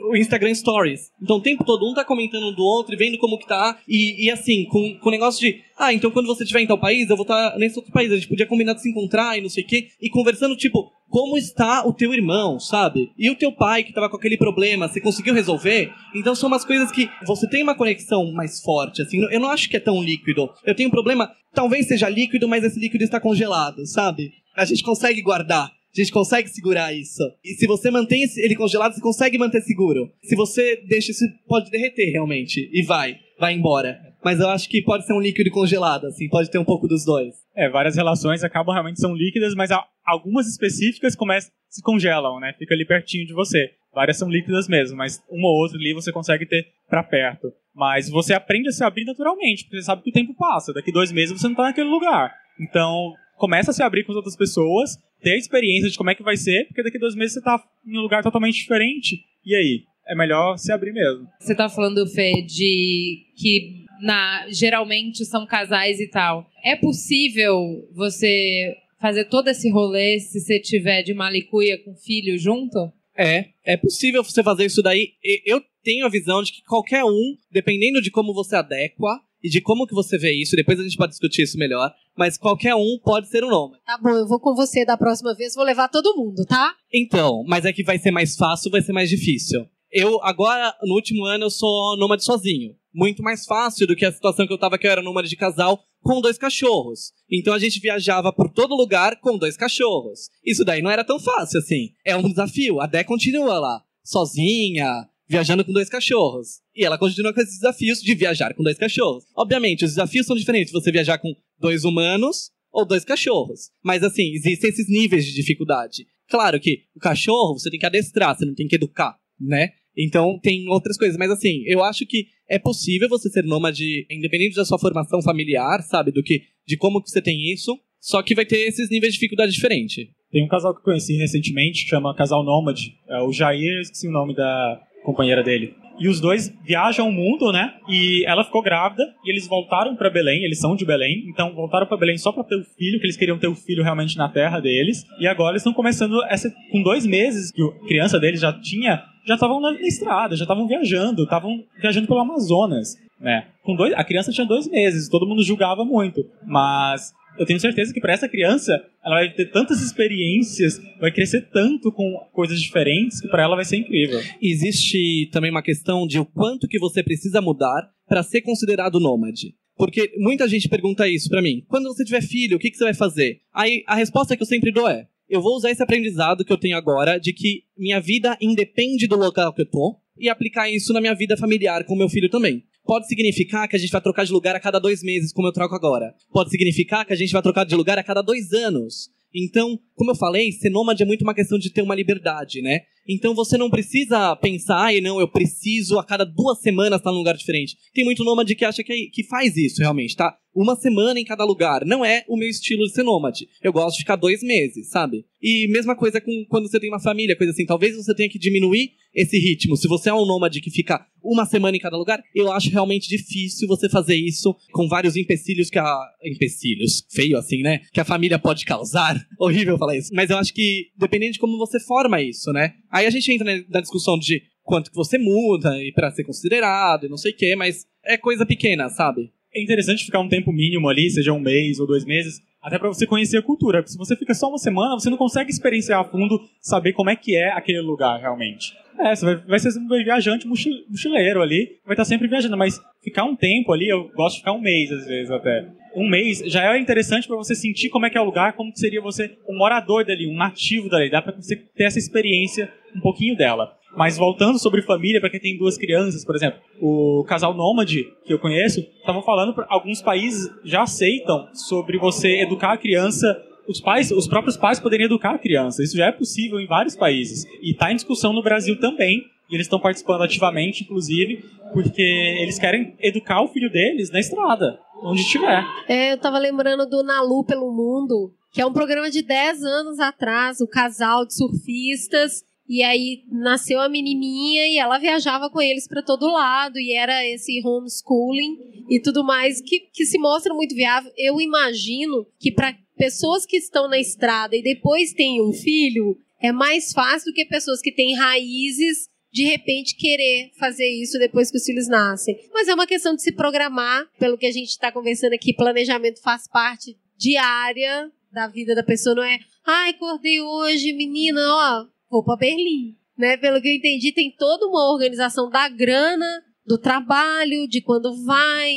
o Instagram Stories. Então o tempo todo um tá comentando do outro e vendo como que tá. E, e assim, com, com o negócio de, ah, então quando você estiver em tal país, eu vou estar tá nesse outro país. A gente podia combinar de se encontrar e não sei o quê. E conversando, tipo, como está o teu irmão, sabe? E o teu pai que tava com aquele problema, você conseguiu resolver? Então são umas coisas que você tem uma conexão mais forte, assim. Eu não acho que é tão líquido. Eu tenho um problema, talvez seja líquido, mas esse líquido está congelado, sabe? A gente consegue guardar. A gente consegue segurar isso. E se você mantém ele congelado, você consegue manter seguro. Se você deixa isso, pode derreter realmente. E vai, vai embora. Mas eu acho que pode ser um líquido congelado, assim, pode ter um pouco dos dois. É, várias relações acabam realmente são líquidas, mas algumas específicas começam, se congelam, né? Fica ali pertinho de você. Várias são líquidas mesmo, mas uma ou outra ali você consegue ter para perto. Mas você aprende a se abrir naturalmente, porque você sabe que o tempo passa. Daqui dois meses você não tá naquele lugar. Então, começa a se abrir com as outras pessoas, ter a experiência de como é que vai ser, porque daqui a dois meses você tá em um lugar totalmente diferente. E aí? É melhor se abrir mesmo. Você tá falando, Fê, de que na, geralmente são casais e tal. É possível você fazer todo esse rolê se você tiver de malicuia com filho junto? É, é possível você fazer isso daí. Eu tenho a visão de que qualquer um, dependendo de como você adequa e de como que você vê isso, depois a gente pode discutir isso melhor, mas qualquer um pode ser um nômade. Tá bom, eu vou com você da próxima vez, vou levar todo mundo, tá? Então, mas é que vai ser mais fácil, vai ser mais difícil. Eu, agora, no último ano, eu sou nômade sozinho. Muito mais fácil do que a situação que eu tava, que eu era nômade de casal com dois cachorros. Então a gente viajava por todo lugar com dois cachorros. Isso daí não era tão fácil assim. É um desafio. A Dé continua lá, sozinha, viajando com dois cachorros. E ela continua com esses desafios de viajar com dois cachorros. Obviamente, os desafios são diferentes. Você viajar com dois humanos ou dois cachorros. Mas assim, existem esses níveis de dificuldade. Claro que o cachorro você tem que adestrar, você não tem que educar, né? Então tem outras coisas, mas assim, eu acho que é possível você ser nômade, independente da sua formação familiar, sabe, do que de como que você tem isso, só que vai ter esses níveis de dificuldade diferente. Tem um casal que eu conheci recentemente, chama Casal Nômade. É o Jair, esqueci o nome da companheira dele. E os dois viajam o mundo, né? E ela ficou grávida e eles voltaram para Belém, eles são de Belém, então voltaram para Belém só para ter o filho, que eles queriam ter o filho realmente na terra deles. E agora eles estão começando essa com dois meses que a criança deles já tinha, já estavam na, na estrada, já estavam viajando, estavam viajando pelo Amazonas, né? Com dois, a criança tinha dois meses, todo mundo julgava muito, mas eu tenho certeza que para essa criança ela vai ter tantas experiências, vai crescer tanto com coisas diferentes que para ela vai ser incrível. Existe também uma questão de o quanto que você precisa mudar para ser considerado nômade. Porque muita gente pergunta isso pra mim. Quando você tiver filho, o que, que você vai fazer? Aí a resposta que eu sempre dou é: eu vou usar esse aprendizado que eu tenho agora de que minha vida independe do local que eu tô e aplicar isso na minha vida familiar com meu filho também. Pode significar que a gente vai trocar de lugar a cada dois meses, como eu troco agora. Pode significar que a gente vai trocar de lugar a cada dois anos. Então, como eu falei, ser nômade é muito uma questão de ter uma liberdade, né? Então você não precisa pensar, ai não, eu preciso a cada duas semanas estar num lugar diferente. Tem muito nômade que acha que, é- que faz isso realmente, tá? Uma semana em cada lugar. Não é o meu estilo de ser nômade. Eu gosto de ficar dois meses, sabe? E mesma coisa com quando você tem uma família, coisa assim. Talvez você tenha que diminuir esse ritmo. Se você é um nômade que fica uma semana em cada lugar, eu acho realmente difícil você fazer isso com vários empecilhos que a. Empecilhos, feio assim, né? Que a família pode causar. Horrível falar isso. Mas eu acho que dependendo de como você forma isso, né? Aí a gente entra na- discussão de quanto que você muda e pra ser considerado e não sei o quê, mas é coisa pequena, sabe? É interessante ficar um tempo mínimo ali, seja um mês ou dois meses, até para você conhecer a cultura. Porque se você fica só uma semana, você não consegue experienciar a fundo, saber como é que é aquele lugar realmente. É, você vai, vai ser um viajante mochi- mochileiro ali, vai estar sempre viajando, mas ficar um tempo ali, eu gosto de ficar um mês às vezes até. Um mês já é interessante para você sentir como é que é o lugar, como seria você um morador dali, um nativo dali, dá para você ter essa experiência um pouquinho dela. Mas voltando sobre família, para quem tem duas crianças, por exemplo, o casal nômade que eu conheço, estavam falando que alguns países já aceitam sobre você educar a criança. Os pais, os próprios pais poderiam educar a criança. Isso já é possível em vários países e está em discussão no Brasil também. E eles estão participando ativamente, inclusive, porque eles querem educar o filho deles na estrada, onde estiver. É, eu tava lembrando do Nalu pelo Mundo, que é um programa de 10 anos atrás, o casal de surfistas. E aí nasceu a menininha e ela viajava com eles para todo lado e era esse homeschooling e tudo mais que, que se mostra muito viável. Eu imagino que para pessoas que estão na estrada e depois têm um filho, é mais fácil do que pessoas que têm raízes de repente querer fazer isso depois que os filhos nascem. Mas é uma questão de se programar, pelo que a gente está conversando aqui, planejamento faz parte diária da vida da pessoa, não é, ai, acordei hoje, menina, ó, vou para Berlim. Né? Pelo que eu entendi, tem toda uma organização da grana, do trabalho, de quando vai,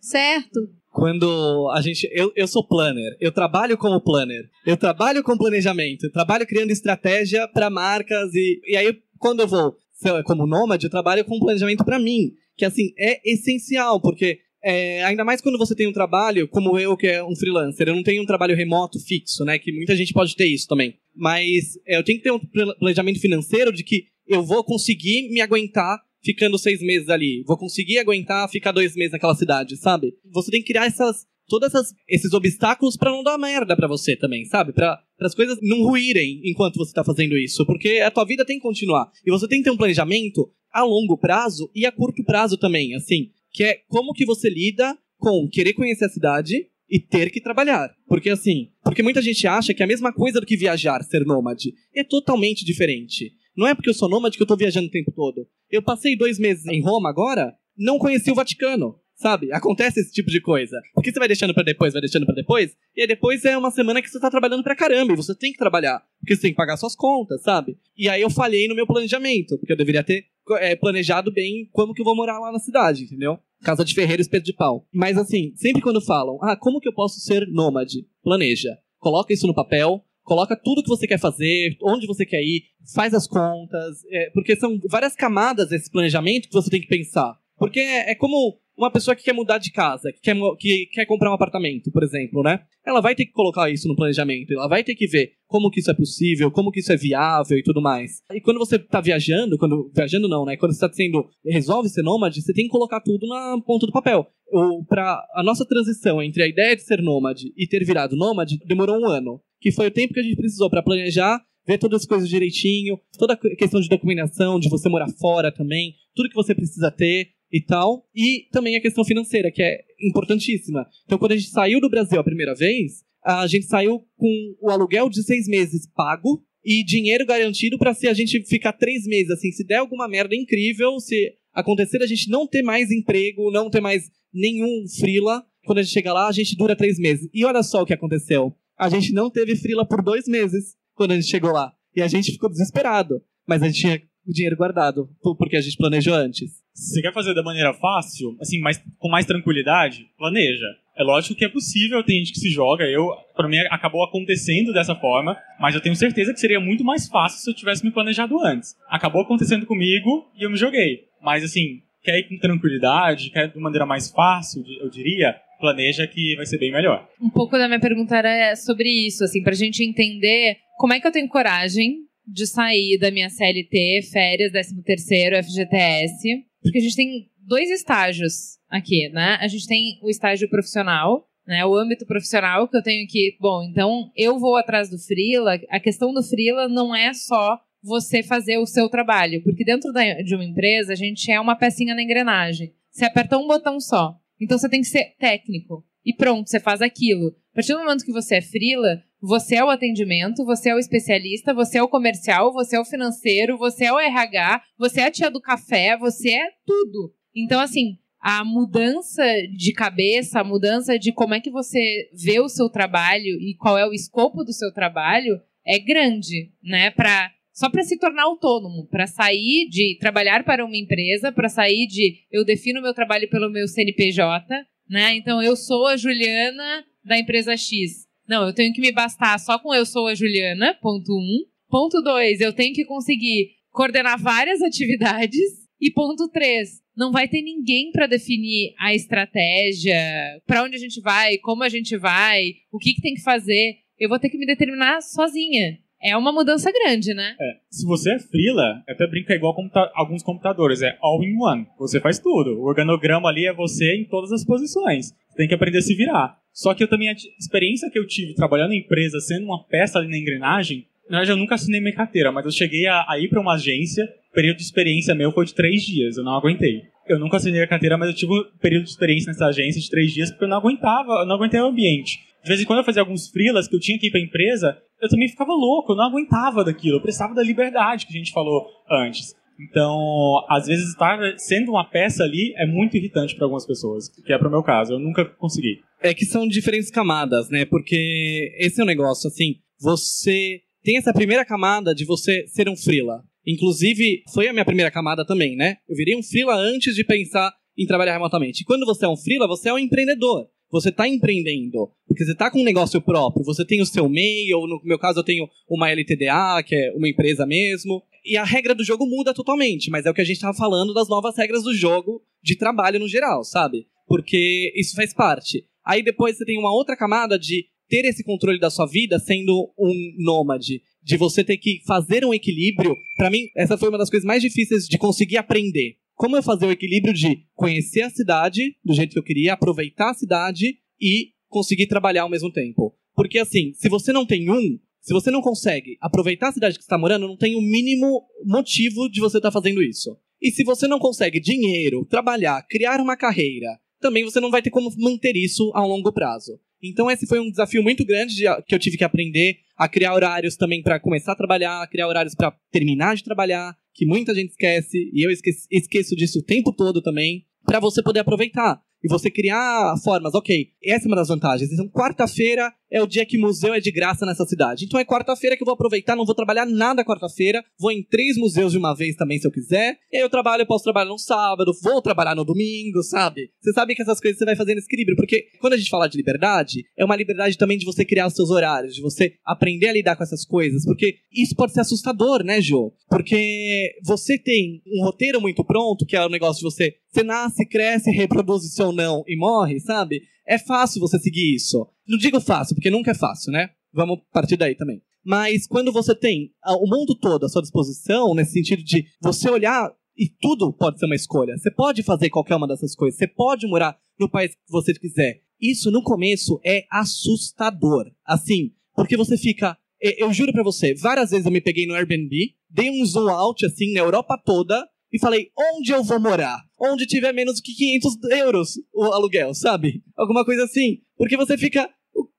certo? Quando a gente. Eu, eu sou planner, eu trabalho como planner, eu trabalho com planejamento, eu trabalho criando estratégia para marcas e, e aí quando eu vou como nômade, eu trabalho com planejamento para mim, que assim é essencial, porque é, ainda mais quando você tem um trabalho, como eu, que é um freelancer, eu não tenho um trabalho remoto fixo, né? Que muita gente pode ter isso também. Mas é, eu tenho que ter um pla- planejamento financeiro de que eu vou conseguir me aguentar ficando seis meses ali. Vou conseguir aguentar ficar dois meses naquela cidade, sabe? Você tem que criar essas todos esses obstáculos pra não dar merda pra você também, sabe? Pra as coisas não ruírem enquanto você tá fazendo isso, porque a tua vida tem que continuar. E você tem que ter um planejamento a longo prazo e a curto prazo também, assim, que é como que você lida com querer conhecer a cidade e ter que trabalhar. Porque assim, porque muita gente acha que é a mesma coisa do que viajar, ser nômade. É totalmente diferente. Não é porque eu sou nômade que eu tô viajando o tempo todo. Eu passei dois meses em Roma agora, não conheci o Vaticano. Sabe? Acontece esse tipo de coisa. Porque você vai deixando para depois, vai deixando para depois, e aí depois é uma semana que você tá trabalhando pra caramba, e você tem que trabalhar, porque você tem que pagar suas contas, sabe? E aí eu falhei no meu planejamento, porque eu deveria ter é, planejado bem como que eu vou morar lá na cidade, entendeu? Casa de ferreiro, espeto de pau. Mas assim, sempre quando falam, ah, como que eu posso ser nômade? Planeja. Coloca isso no papel, coloca tudo que você quer fazer, onde você quer ir, faz as contas, é, porque são várias camadas desse planejamento que você tem que pensar. Porque é, é como uma pessoa que quer mudar de casa, que quer, que quer comprar um apartamento, por exemplo, né? Ela vai ter que colocar isso no planejamento, ela vai ter que ver como que isso é possível, como que isso é viável e tudo mais. E quando você tá viajando, quando viajando não, né? Quando você tá sendo resolve ser nômade, você tem que colocar tudo na ponta do papel. Ou para a nossa transição entre a ideia de ser nômade e ter virado nômade demorou um ano, que foi o tempo que a gente precisou para planejar ver todas as coisas direitinho, toda a questão de documentação, de você morar fora também, tudo que você precisa ter, e tal. E também a questão financeira, que é importantíssima. Então, quando a gente saiu do Brasil a primeira vez, a gente saiu com o aluguel de seis meses pago e dinheiro garantido para se a gente ficar três meses, assim, se der alguma merda incrível, se acontecer a gente não ter mais emprego, não ter mais nenhum frila, quando a gente chega lá, a gente dura três meses. E olha só o que aconteceu. A gente não teve frila por dois meses quando a gente chegou lá. E a gente ficou desesperado. Mas a gente tinha o dinheiro guardado, porque a gente planejou antes. Você quer fazer da maneira fácil, assim, mais, com mais tranquilidade, planeja. É lógico que é possível, tem gente que se joga. Eu, para mim, acabou acontecendo dessa forma, mas eu tenho certeza que seria muito mais fácil se eu tivesse me planejado antes. Acabou acontecendo comigo e eu me joguei. Mas, assim, quer ir com tranquilidade, quer de maneira mais fácil, eu diria, planeja que vai ser bem melhor. Um pouco da minha pergunta era sobre isso, assim, pra gente entender como é que eu tenho coragem de sair da minha CLT, férias, 13 terceiro, FGTS, porque a gente tem dois estágios aqui, né? A gente tem o estágio profissional, né? O âmbito profissional que eu tenho que, bom, então eu vou atrás do freela. A questão do freela não é só você fazer o seu trabalho, porque dentro da, de uma empresa a gente é uma pecinha na engrenagem. Você aperta um botão só. Então você tem que ser técnico. E pronto, você faz aquilo. A partir do momento que você é freela, você é o atendimento, você é o especialista, você é o comercial, você é o financeiro, você é o RH, você é a tia do café, você é tudo. Então, assim, a mudança de cabeça, a mudança de como é que você vê o seu trabalho e qual é o escopo do seu trabalho é grande, né? Pra, só para se tornar autônomo, para sair de trabalhar para uma empresa, para sair de eu defino meu trabalho pelo meu CNPJ, né? Então eu sou a Juliana da empresa X. Não, eu tenho que me bastar só com eu sou a Juliana, ponto um. Ponto dois, eu tenho que conseguir coordenar várias atividades. E ponto três, não vai ter ninguém para definir a estratégia, para onde a gente vai, como a gente vai, o que, que tem que fazer. Eu vou ter que me determinar sozinha. É uma mudança grande, né? É. Se você é freela, até brinca igual computa alguns computadores, é all in one. Você faz tudo. O organograma ali é você em todas as posições. Você tem que aprender a se virar. Só que eu também, a experiência que eu tive trabalhando em empresa, sendo uma peça ali na engrenagem, eu nunca assinei minha carteira, mas eu cheguei a, a ir para uma agência, o período de experiência meu foi de três dias, eu não aguentei. Eu nunca assinei a carteira, mas eu tive um período de experiência nessa agência de três dias porque eu não aguentava, eu não aguentei o ambiente. De vez em quando eu fazia alguns freelas que eu tinha que ir pra empresa, eu também ficava louco, eu não aguentava daquilo, eu precisava da liberdade que a gente falou antes. Então, às vezes, estar sendo uma peça ali é muito irritante para algumas pessoas, que é pro meu caso. Eu nunca consegui. É que são diferentes camadas, né? Porque esse é o um negócio, assim, você tem essa primeira camada de você ser um freela. Inclusive, foi a minha primeira camada também, né? Eu virei um freela antes de pensar em trabalhar remotamente. E quando você é um freela, você é um empreendedor. Você está empreendendo, porque você está com um negócio próprio, você tem o seu MEI, ou no meu caso eu tenho uma LTDA, que é uma empresa mesmo, e a regra do jogo muda totalmente, mas é o que a gente estava falando das novas regras do jogo de trabalho no geral, sabe? Porque isso faz parte. Aí depois você tem uma outra camada de ter esse controle da sua vida sendo um nômade, de você ter que fazer um equilíbrio. Para mim, essa foi uma das coisas mais difíceis de conseguir aprender. Como eu fazer o equilíbrio de conhecer a cidade do jeito que eu queria, aproveitar a cidade e conseguir trabalhar ao mesmo tempo. Porque assim, se você não tem um, se você não consegue aproveitar a cidade que está morando, não tem o mínimo motivo de você estar tá fazendo isso. E se você não consegue dinheiro, trabalhar, criar uma carreira, também você não vai ter como manter isso a longo prazo. Então esse foi um desafio muito grande de, que eu tive que aprender a criar horários também para começar a trabalhar, a criar horários para terminar de trabalhar, que muita gente esquece e eu esqueço, esqueço disso o tempo todo também, para você poder aproveitar e você criar formas, ok, essa é uma das vantagens. Então, quarta-feira é o dia que museu é de graça nessa cidade. Então é quarta-feira que eu vou aproveitar, não vou trabalhar nada quarta-feira, vou em três museus de uma vez também, se eu quiser. E aí eu trabalho, eu posso trabalhar no sábado, vou trabalhar no domingo, sabe? Você sabe que essas coisas você vai fazendo esse equilíbrio, porque quando a gente fala de liberdade, é uma liberdade também de você criar os seus horários, de você aprender a lidar com essas coisas, porque isso pode ser assustador, né, Jo? Porque você tem um roteiro muito pronto, que é o negócio de você, você nasce, cresce, reproduz isso ou não e morre, sabe? É fácil você seguir isso. Não digo fácil, porque nunca é fácil, né? Vamos partir daí também. Mas quando você tem o mundo todo à sua disposição, nesse sentido de você olhar e tudo pode ser uma escolha. Você pode fazer qualquer uma dessas coisas. Você pode morar no país que você quiser. Isso no começo é assustador. Assim, porque você fica. Eu juro para você, várias vezes eu me peguei no Airbnb, dei um zoom out assim na Europa toda e falei: onde eu vou morar? Onde tiver menos de 500 euros o aluguel, sabe? Alguma coisa assim. Porque você fica.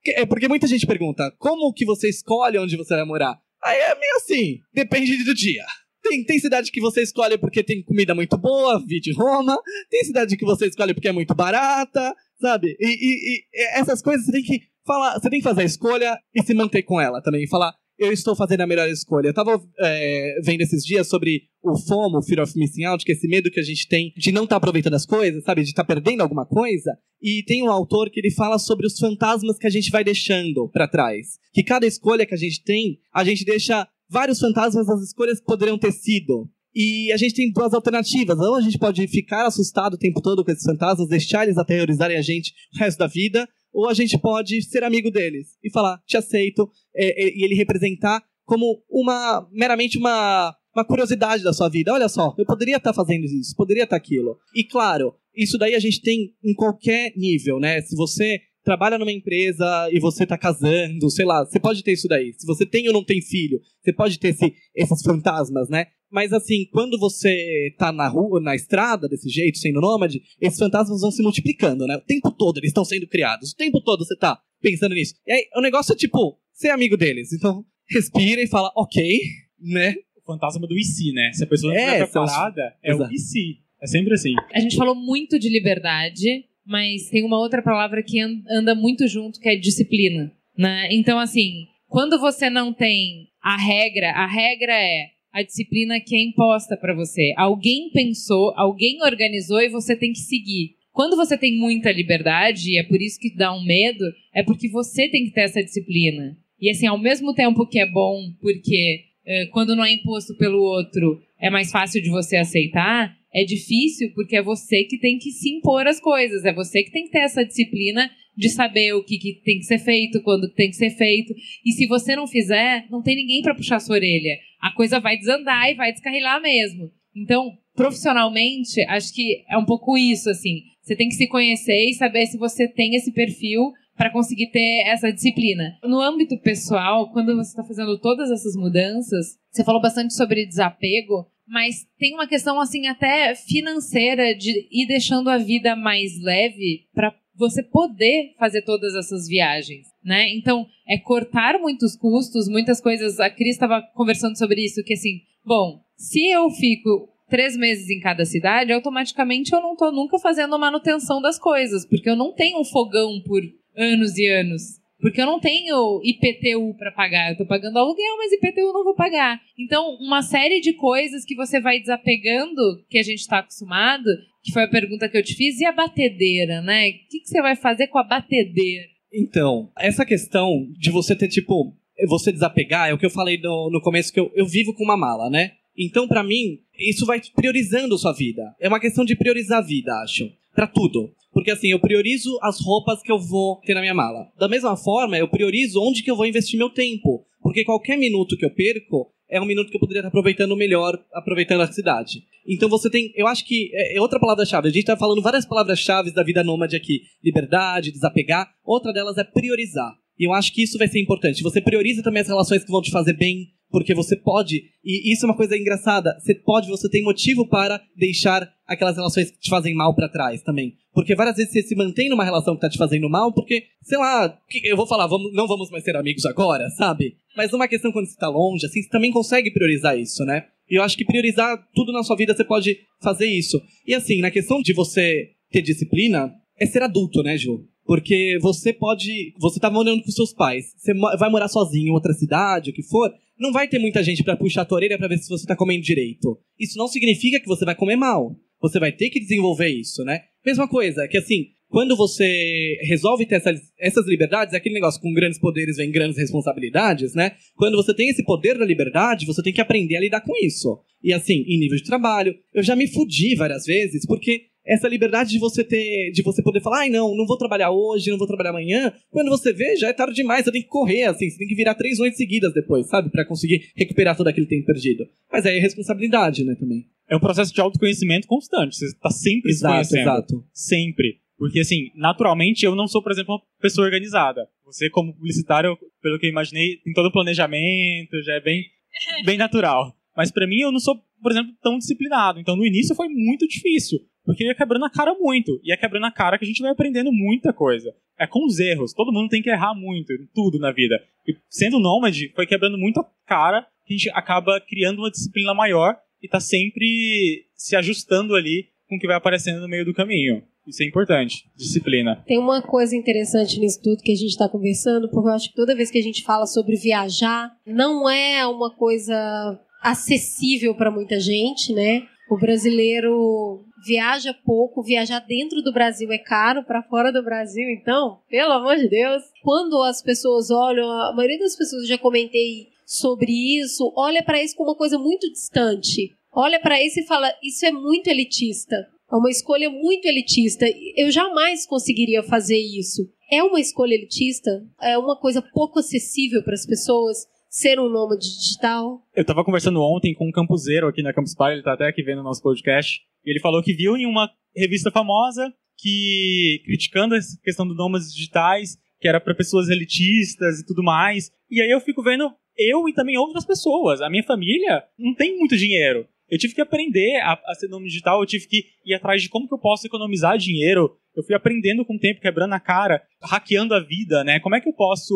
É porque muita gente pergunta: como que você escolhe onde você vai morar? Aí é meio assim, depende do dia. Tem, tem cidade que você escolhe porque tem comida muito boa, de Roma. Tem cidade que você escolhe porque é muito barata, sabe? E, e, e essas coisas você tem que falar, você tem que fazer a escolha e se manter com ela também. Falar, eu estou fazendo a melhor escolha. Eu tava é, vendo esses dias sobre o FOMO, o Fear of Missing Out, que é esse medo que a gente tem de não estar tá aproveitando as coisas, sabe? De estar tá perdendo alguma coisa. E tem um autor que ele fala sobre os fantasmas que a gente vai deixando para trás. Que cada escolha que a gente tem, a gente deixa vários fantasmas das escolhas que poderiam ter sido. E a gente tem duas alternativas. Ou a gente pode ficar assustado o tempo todo com esses fantasmas, deixar eles aterrorizarem a gente o resto da vida, ou a gente pode ser amigo deles e falar, te aceito, é, é, e ele representar como uma meramente uma, uma curiosidade da sua vida. Olha só, eu poderia estar tá fazendo isso, poderia estar tá aquilo. E claro, isso daí a gente tem em qualquer nível, né? Se você trabalha numa empresa e você tá casando, sei lá, você pode ter isso daí. Se você tem ou não tem filho, você pode ter esse, esses fantasmas, né? Mas assim, quando você tá na rua, na estrada, desse jeito, sendo nômade, esses fantasmas vão se multiplicando, né? O tempo todo eles estão sendo criados. O tempo todo você tá pensando nisso. E aí, o negócio é tipo, ser amigo deles. Então, respira e fala, ok, né? O fantasma do IC, né? Se a pessoa não é, estiver preparada, é Exato. o IC. É sempre assim. A gente falou muito de liberdade, mas tem uma outra palavra que anda muito junto, que é disciplina. Né? Então, assim, quando você não tem a regra, a regra é a disciplina que é imposta para você. Alguém pensou, alguém organizou e você tem que seguir. Quando você tem muita liberdade, e é por isso que dá um medo, é porque você tem que ter essa disciplina. E assim, ao mesmo tempo que é bom, porque quando não é imposto pelo outro, é mais fácil de você aceitar, é difícil porque é você que tem que se impor as coisas, é você que tem que ter essa disciplina de saber o que, que tem que ser feito, quando tem que ser feito. E se você não fizer, não tem ninguém para puxar sua orelha. A coisa vai desandar e vai descarrilar mesmo. Então, profissionalmente, acho que é um pouco isso, assim. Você tem que se conhecer e saber se você tem esse perfil para conseguir ter essa disciplina. No âmbito pessoal, quando você está fazendo todas essas mudanças, você falou bastante sobre desapego, mas tem uma questão assim até financeira de ir deixando a vida mais leve para você poder fazer todas essas viagens, né? Então, é cortar muitos custos, muitas coisas. A Cris estava conversando sobre isso, que assim, bom, se eu fico três meses em cada cidade, automaticamente eu não estou nunca fazendo manutenção das coisas, porque eu não tenho um fogão por anos e anos. Porque eu não tenho IPTU para pagar. Eu tô pagando aluguel, mas IPTU não vou pagar. Então, uma série de coisas que você vai desapegando, que a gente está acostumado, que foi a pergunta que eu te fiz, e a batedeira, né? O que, que você vai fazer com a batedeira? Então, essa questão de você ter, tipo, você desapegar, é o que eu falei no, no começo, que eu, eu vivo com uma mala, né? Então, para mim, isso vai priorizando sua vida. É uma questão de priorizar a vida, acho. Para tudo. Porque assim, eu priorizo as roupas que eu vou ter na minha mala. Da mesma forma, eu priorizo onde que eu vou investir meu tempo. Porque qualquer minuto que eu perco é um minuto que eu poderia estar aproveitando melhor, aproveitando a cidade. Então você tem, eu acho que é, é outra palavra-chave. A gente está falando várias palavras-chave da vida nômade aqui: liberdade, desapegar. Outra delas é priorizar. E eu acho que isso vai ser importante. Você prioriza também as relações que vão te fazer bem, porque você pode, e isso é uma coisa engraçada, você pode, você tem motivo para deixar aquelas relações que te fazem mal para trás também. Porque várias vezes você se mantém numa relação que tá te fazendo mal, porque, sei lá, eu vou falar, vamos, não vamos mais ser amigos agora, sabe? Mas numa questão quando você tá longe, assim, você também consegue priorizar isso, né? E eu acho que priorizar tudo na sua vida você pode fazer isso. E assim, na questão de você ter disciplina, é ser adulto, né, Ju? Porque você pode. Você tá morando com seus pais. Você vai morar sozinho em outra cidade, o que for. Não vai ter muita gente para puxar a tua orelha pra ver se você tá comendo direito. Isso não significa que você vai comer mal. Você vai ter que desenvolver isso, né? Mesma coisa, que assim, quando você resolve ter essas, essas liberdades, é aquele negócio com grandes poderes vem grandes responsabilidades, né? Quando você tem esse poder da liberdade, você tem que aprender a lidar com isso. E assim, em nível de trabalho, eu já me fudi várias vezes, porque essa liberdade de você ter, de você poder falar, ai não, não vou trabalhar hoje, não vou trabalhar amanhã. Quando você vê, já é tarde demais, você tem que correr, assim, você tem que virar três noites seguidas depois, sabe? para conseguir recuperar todo aquele tempo perdido. Mas aí é responsabilidade, né, também. É um processo de autoconhecimento constante, você tá sempre exato, se conhecendo. Exato, Sempre. Porque, assim, naturalmente eu não sou, por exemplo, uma pessoa organizada. Você, como publicitário, pelo que eu imaginei, tem todo o planejamento, já é bem, bem natural. Mas para mim, eu não sou, por exemplo, tão disciplinado. Então, no início foi muito difícil. Porque ia quebrando a cara muito. E é quebrando a cara que a gente vai aprendendo muita coisa. É com os erros. Todo mundo tem que errar muito em tudo na vida. E sendo nômade, foi quebrando muito a cara que a gente acaba criando uma disciplina maior e tá sempre se ajustando ali com o que vai aparecendo no meio do caminho. Isso é importante, disciplina. Tem uma coisa interessante nisso tudo que a gente está conversando, porque eu acho que toda vez que a gente fala sobre viajar, não é uma coisa acessível para muita gente, né? O brasileiro viaja pouco, viajar dentro do Brasil é caro, para fora do Brasil, então, pelo amor de Deus. Quando as pessoas olham, a maioria das pessoas já comentei sobre isso, olha para isso como uma coisa muito distante. Olha para isso e fala: isso é muito elitista. É uma escolha muito elitista. Eu jamais conseguiria fazer isso. É uma escolha elitista? É uma coisa pouco acessível para as pessoas? Ser um nômade digital? Eu estava conversando ontem com um campuseiro aqui na Campus Party, ele está até aqui vendo o nosso podcast, e ele falou que viu em uma revista famosa que criticando essa questão dos nômades digitais, que era para pessoas elitistas e tudo mais. E aí eu fico vendo eu e também outras pessoas. A minha família não tem muito dinheiro. Eu tive que aprender a, a ser nome digital, eu tive que ir atrás de como que eu posso economizar dinheiro. Eu fui aprendendo com o tempo, quebrando a cara, hackeando a vida, né? Como é que eu posso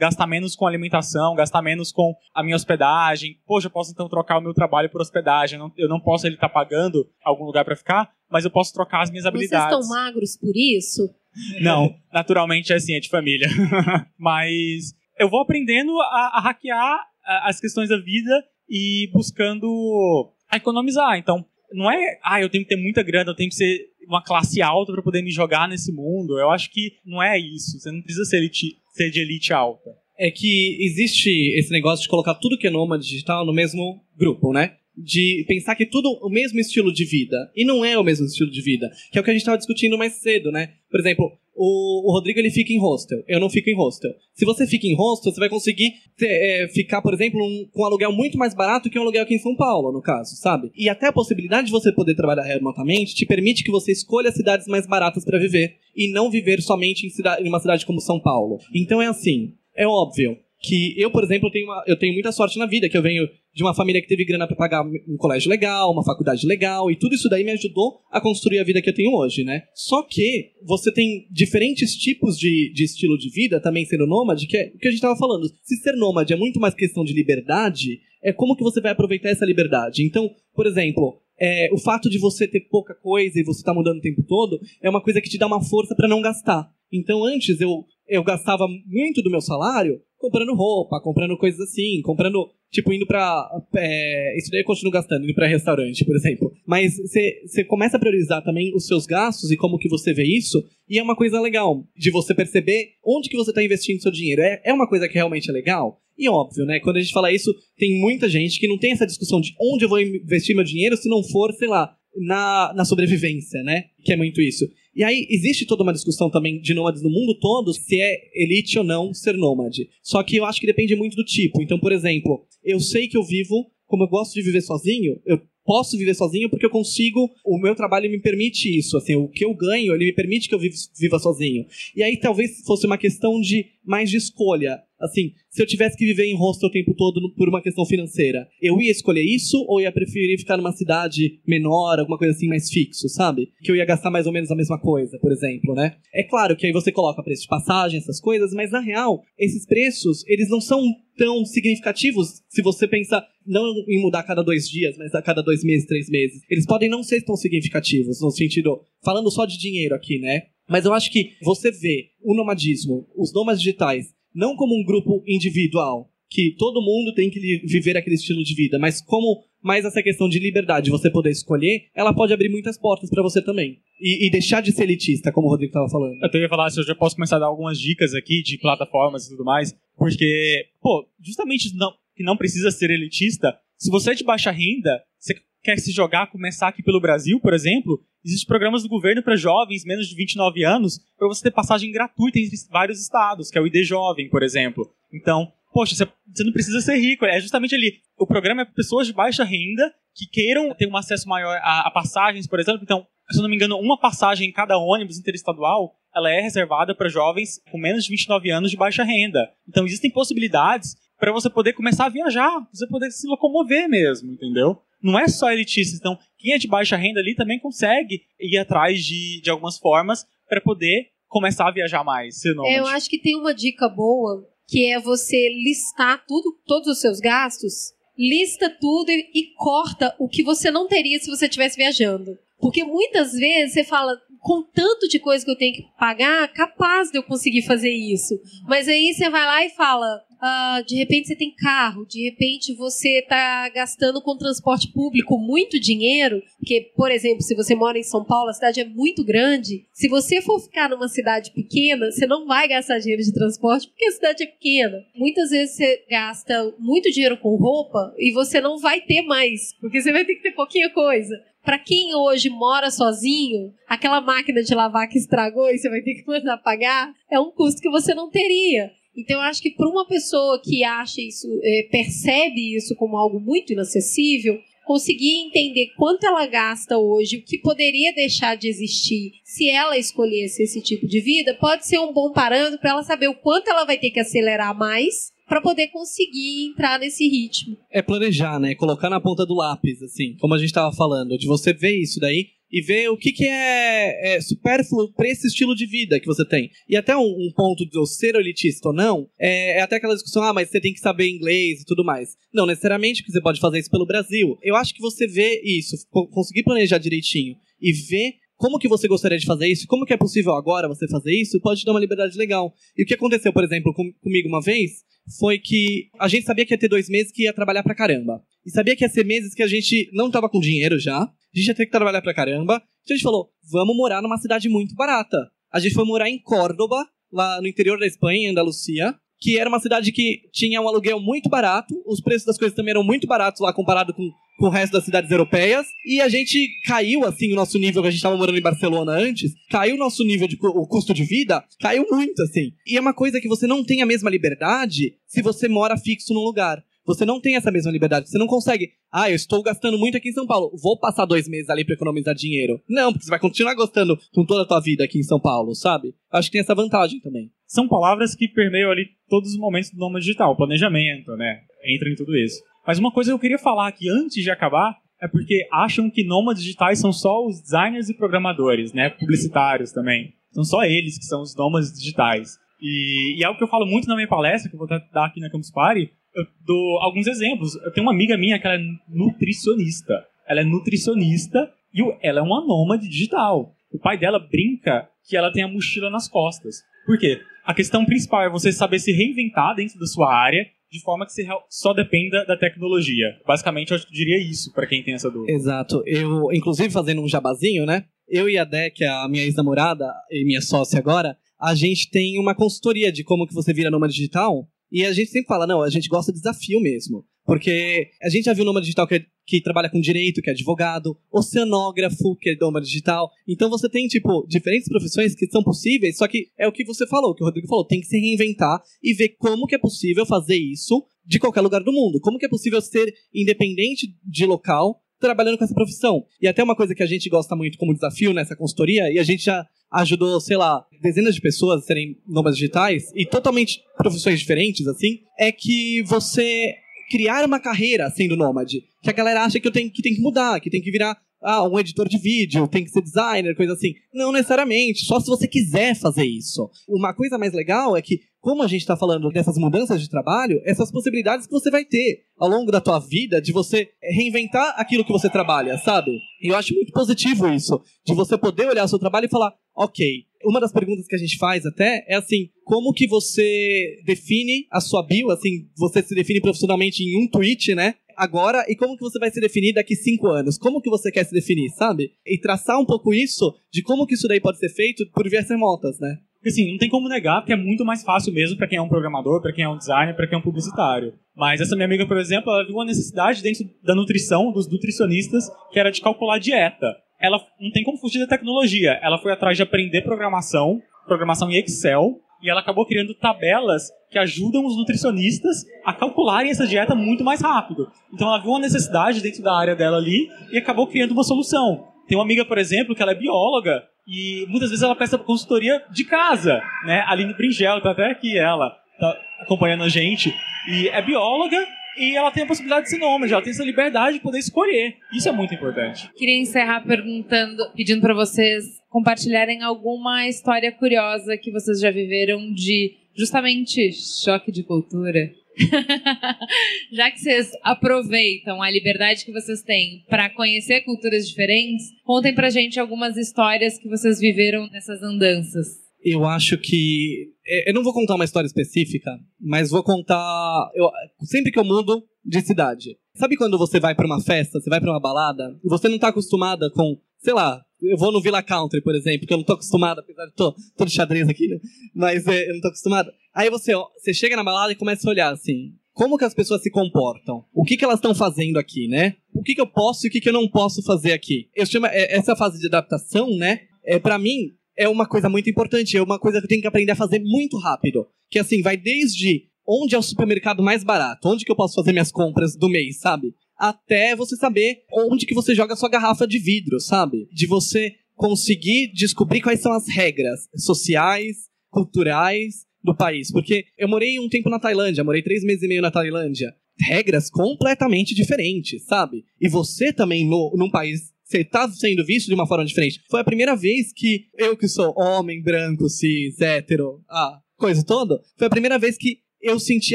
gastar menos com alimentação, gastar menos com a minha hospedagem. Poxa, eu posso então trocar o meu trabalho por hospedagem. Eu não, eu não posso ele estar tá pagando algum lugar para ficar, mas eu posso trocar as minhas habilidades. Vocês estão magros por isso? Não, naturalmente é assim, é de família. mas eu vou aprendendo a, a hackear as questões da vida e buscando economizar. Então, não é, ah, eu tenho que ter muita grana, eu tenho que ser uma classe alta para poder me jogar nesse mundo. Eu acho que não é isso. Você não precisa ser, elite, ser de elite alta. É que existe esse negócio de colocar tudo que é nômade digital no mesmo grupo, né? De pensar que tudo o mesmo estilo de vida. E não é o mesmo estilo de vida. Que é o que a gente estava discutindo mais cedo, né? Por exemplo, o, o, Rodrigo ele fica em hostel. Eu não fico em hostel. Se você fica em hostel, você vai conseguir ter, é, ficar, por exemplo, um, com um aluguel muito mais barato que um aluguel aqui em São Paulo, no caso, sabe? E até a possibilidade de você poder trabalhar remotamente te permite que você escolha cidades mais baratas para viver e não viver somente em, cidade, em uma cidade como São Paulo. Então é assim, é óbvio que eu, por exemplo, tenho, uma, eu tenho muita sorte na vida, que eu venho de uma família que teve grana para pagar um colégio legal, uma faculdade legal, e tudo isso daí me ajudou a construir a vida que eu tenho hoje, né? Só que você tem diferentes tipos de, de estilo de vida, também sendo nômade, que é o que a gente estava falando. Se ser nômade é muito mais questão de liberdade, é como que você vai aproveitar essa liberdade. Então, por exemplo, é, o fato de você ter pouca coisa e você estar tá mudando o tempo todo é uma coisa que te dá uma força para não gastar. Então, antes eu, eu gastava muito do meu salário comprando roupa, comprando coisas assim, comprando, tipo, indo pra. É, isso daí eu continuo gastando, indo pra restaurante, por exemplo. Mas você começa a priorizar também os seus gastos e como que você vê isso, e é uma coisa legal de você perceber onde que você tá investindo seu dinheiro. É, é uma coisa que realmente é legal. E óbvio, né? Quando a gente fala isso, tem muita gente que não tem essa discussão de onde eu vou investir meu dinheiro se não for, sei lá, na, na sobrevivência, né? Que é muito isso. E aí existe toda uma discussão também de nômades no mundo todo, se é elite ou não ser nômade. Só que eu acho que depende muito do tipo. Então, por exemplo, eu sei que eu vivo, como eu gosto de viver sozinho, eu posso viver sozinho porque eu consigo, o meu trabalho me permite isso, assim, o que eu ganho, ele me permite que eu viva, sozinho. E aí talvez fosse uma questão de mais de escolha. Assim, se eu tivesse que viver em hostel o tempo todo por uma questão financeira, eu ia escolher isso ou ia preferir ficar numa cidade menor, alguma coisa assim mais fixo, sabe? Que eu ia gastar mais ou menos a mesma coisa, por exemplo, né? É claro que aí você coloca preço de passagem, essas coisas, mas na real, esses preços, eles não são tão significativos se você pensa não em mudar a cada dois dias, mas a cada dois meses, três meses. Eles podem não ser tão significativos, no sentido, falando só de dinheiro aqui, né? Mas eu acho que você vê o nomadismo, os nômades digitais, não como um grupo individual, que todo mundo tem que viver aquele estilo de vida, mas como mais essa questão de liberdade, de você poder escolher, ela pode abrir muitas portas pra você também. E, e deixar de ser elitista, como o Rodrigo estava falando. Eu ia falar se eu já posso começar a dar algumas dicas aqui de plataformas e tudo mais, porque, pô, justamente não, que não precisa ser elitista, se você é de baixa renda, você quer se jogar, começar aqui pelo Brasil, por exemplo, existem programas do governo para jovens menos de 29 anos, para você ter passagem gratuita em vários estados, que é o ID Jovem, por exemplo. Então, poxa, você, não precisa ser rico, é justamente ali. O programa é para pessoas de baixa renda que queiram ter um acesso maior a, a passagens, por exemplo. Então, se eu não me engano, uma passagem em cada ônibus interestadual, ela é reservada para jovens com menos de 29 anos de baixa renda. Então, existem possibilidades para você poder começar a viajar, você poder se locomover mesmo, entendeu? Não é só elitista. Então, quem é de baixa renda ali também consegue ir atrás de, de algumas formas para poder começar a viajar mais. É, eu acho que tem uma dica boa, que é você listar tudo, todos os seus gastos, lista tudo e, e corta o que você não teria se você estivesse viajando. Porque muitas vezes você fala, com tanto de coisa que eu tenho que pagar, capaz de eu conseguir fazer isso. Mas aí você vai lá e fala, ah, de repente você tem carro, de repente você está gastando com transporte público muito dinheiro, porque, por exemplo, se você mora em São Paulo, a cidade é muito grande. Se você for ficar numa cidade pequena, você não vai gastar dinheiro de transporte porque a cidade é pequena. Muitas vezes você gasta muito dinheiro com roupa e você não vai ter mais, porque você vai ter que ter pouquinha coisa. Para quem hoje mora sozinho, aquela máquina de lavar que estragou e você vai ter que mandar pagar, é um custo que você não teria. Então, eu acho que para uma pessoa que acha isso, eh, percebe isso como algo muito inacessível, conseguir entender quanto ela gasta hoje, o que poderia deixar de existir se ela escolhesse esse tipo de vida, pode ser um bom parâmetro para ela saber o quanto ela vai ter que acelerar mais para poder conseguir entrar nesse ritmo. É planejar, né? Colocar na ponta do lápis, assim, como a gente tava falando, de você ver isso daí e ver o que, que é, é supérfluo pra esse estilo de vida que você tem. E até um, um ponto de eu ser elitista ou não, é, é até aquela discussão, ah, mas você tem que saber inglês e tudo mais. Não necessariamente que você pode fazer isso pelo Brasil. Eu acho que você vê isso, co- conseguir planejar direitinho e ver como que você gostaria de fazer isso, como que é possível agora você fazer isso, pode te dar uma liberdade legal. E o que aconteceu, por exemplo, com- comigo uma vez, foi que a gente sabia que ia ter dois meses que ia trabalhar pra caramba. E sabia que ia ser meses que a gente não tava com dinheiro já, a gente ia ter que trabalhar pra caramba. Então a gente falou, vamos morar numa cidade muito barata. A gente foi morar em Córdoba, lá no interior da Espanha, em Andalucia, que era uma cidade que tinha um aluguel muito barato, os preços das coisas também eram muito baratos lá comparado com, com o resto das cidades europeias, e a gente caiu, assim, o nosso nível, que a gente tava morando em Barcelona antes, caiu o nosso nível de o custo de vida, caiu muito, assim. E é uma coisa que você não tem a mesma liberdade se você mora fixo num lugar. Você não tem essa mesma liberdade. Você não consegue. Ah, eu estou gastando muito aqui em São Paulo. Vou passar dois meses ali pra economizar dinheiro. Não, porque você vai continuar gastando com toda a tua vida aqui em São Paulo, sabe? Acho que tem essa vantagem também. São palavras que permeiam ali todos os momentos do nômade digital, planejamento, né? Entra em tudo isso. Mas uma coisa que eu queria falar aqui antes de acabar é porque acham que nômades digitais são só os designers e programadores, né? Publicitários também. São só eles que são os nômades digitais. E, e é algo que eu falo muito na minha palestra, que eu vou dar aqui na Campus Party, eu dou alguns exemplos. Eu tenho uma amiga minha que ela é nutricionista. Ela é nutricionista e ela é uma nômade digital. O pai dela brinca que ela tem a mochila nas costas. Por quê? A questão principal é você saber se reinventar dentro da sua área de forma que você só dependa da tecnologia. Basicamente, eu acho que eu diria isso para quem tem essa dúvida. Exato. Eu, inclusive, fazendo um jabazinho, né? Eu e a Dé, é a minha ex-namorada e minha sócia agora, a gente tem uma consultoria de como que você vira nômade digital. E a gente sempre fala, não, a gente gosta de desafio mesmo. Porque a gente já viu nômade digital que que trabalha com direito, que é advogado, oceanógrafo, que é nômade digital. Então você tem, tipo, diferentes profissões que são possíveis, só que é o que você falou, que o Rodrigo falou, tem que se reinventar e ver como que é possível fazer isso de qualquer lugar do mundo. Como que é possível ser independente de local trabalhando com essa profissão. E até uma coisa que a gente gosta muito como desafio nessa consultoria, e a gente já ajudou, sei lá, dezenas de pessoas a serem nômades digitais, e totalmente profissões diferentes, assim, é que você criar uma carreira sendo nômade. Que a galera acha que, eu tenho, que tem que mudar, que tem que virar ah, um editor de vídeo, tem que ser designer, coisa assim. Não necessariamente, só se você quiser fazer isso. Uma coisa mais legal é que, como a gente está falando dessas mudanças de trabalho, essas possibilidades que você vai ter ao longo da tua vida de você reinventar aquilo que você trabalha, sabe? E eu acho muito positivo isso, de você poder olhar o seu trabalho e falar, ok, uma das perguntas que a gente faz até é assim, como que você define a sua bio, assim, você se define profissionalmente em um tweet, né? Agora, e como que você vai se definir daqui cinco anos? Como que você quer se definir, sabe? E traçar um pouco isso de como que isso daí pode ser feito por vias remotas, né? Porque assim, não tem como negar que é muito mais fácil mesmo para quem é um programador, para quem é um designer, para quem é um publicitário. Mas essa minha amiga, por exemplo, ela viu uma necessidade dentro da nutrição, dos nutricionistas, que era de calcular dieta. Ela não tem como fugir da tecnologia. Ela foi atrás de aprender programação, programação em Excel, e ela acabou criando tabelas que ajudam os nutricionistas a calcularem essa dieta muito mais rápido. Então ela viu uma necessidade dentro da área dela ali e acabou criando uma solução. Tem uma amiga, por exemplo, que ela é bióloga e muitas vezes ela presta consultoria de casa, né? Aline Bringel, tá até aqui ela, tá acompanhando a gente. E é bióloga e ela tem a possibilidade de ser nômade, ela tem essa liberdade de poder escolher. Isso é muito importante. Queria encerrar perguntando, pedindo para vocês compartilharem alguma história curiosa que vocês já viveram de justamente choque de cultura. Já que vocês aproveitam a liberdade que vocês têm para conhecer culturas diferentes, contem pra gente algumas histórias que vocês viveram nessas andanças. Eu acho que. Eu não vou contar uma história específica, mas vou contar. Eu, sempre que eu mudo de cidade. Sabe quando você vai para uma festa, você vai para uma balada, e você não tá acostumada com, sei lá, eu vou no Villa Country, por exemplo, que eu não tô acostumado, apesar de tô, tô de xadrez aqui, né? Mas é, eu não tô acostumado. Aí você, você chega na balada e começa a olhar assim, como que as pessoas se comportam? O que que elas estão fazendo aqui, né? O que que eu posso e o que que eu não posso fazer aqui? Eu chamo é, essa fase de adaptação, né? É para mim é uma coisa muito importante, é uma coisa que eu tenho que aprender a fazer muito rápido, que assim vai desde onde é o supermercado mais barato, onde que eu posso fazer minhas compras do mês, sabe? Até você saber onde que você joga sua garrafa de vidro, sabe? De você conseguir descobrir quais são as regras sociais, culturais do país. Porque eu morei um tempo na Tailândia, morei três meses e meio na Tailândia. Regras completamente diferentes, sabe? E você também, no, num país você tá sendo visto de uma forma diferente. Foi a primeira vez que eu, que sou homem, branco, cis, hétero, a coisa toda, foi a primeira vez que eu senti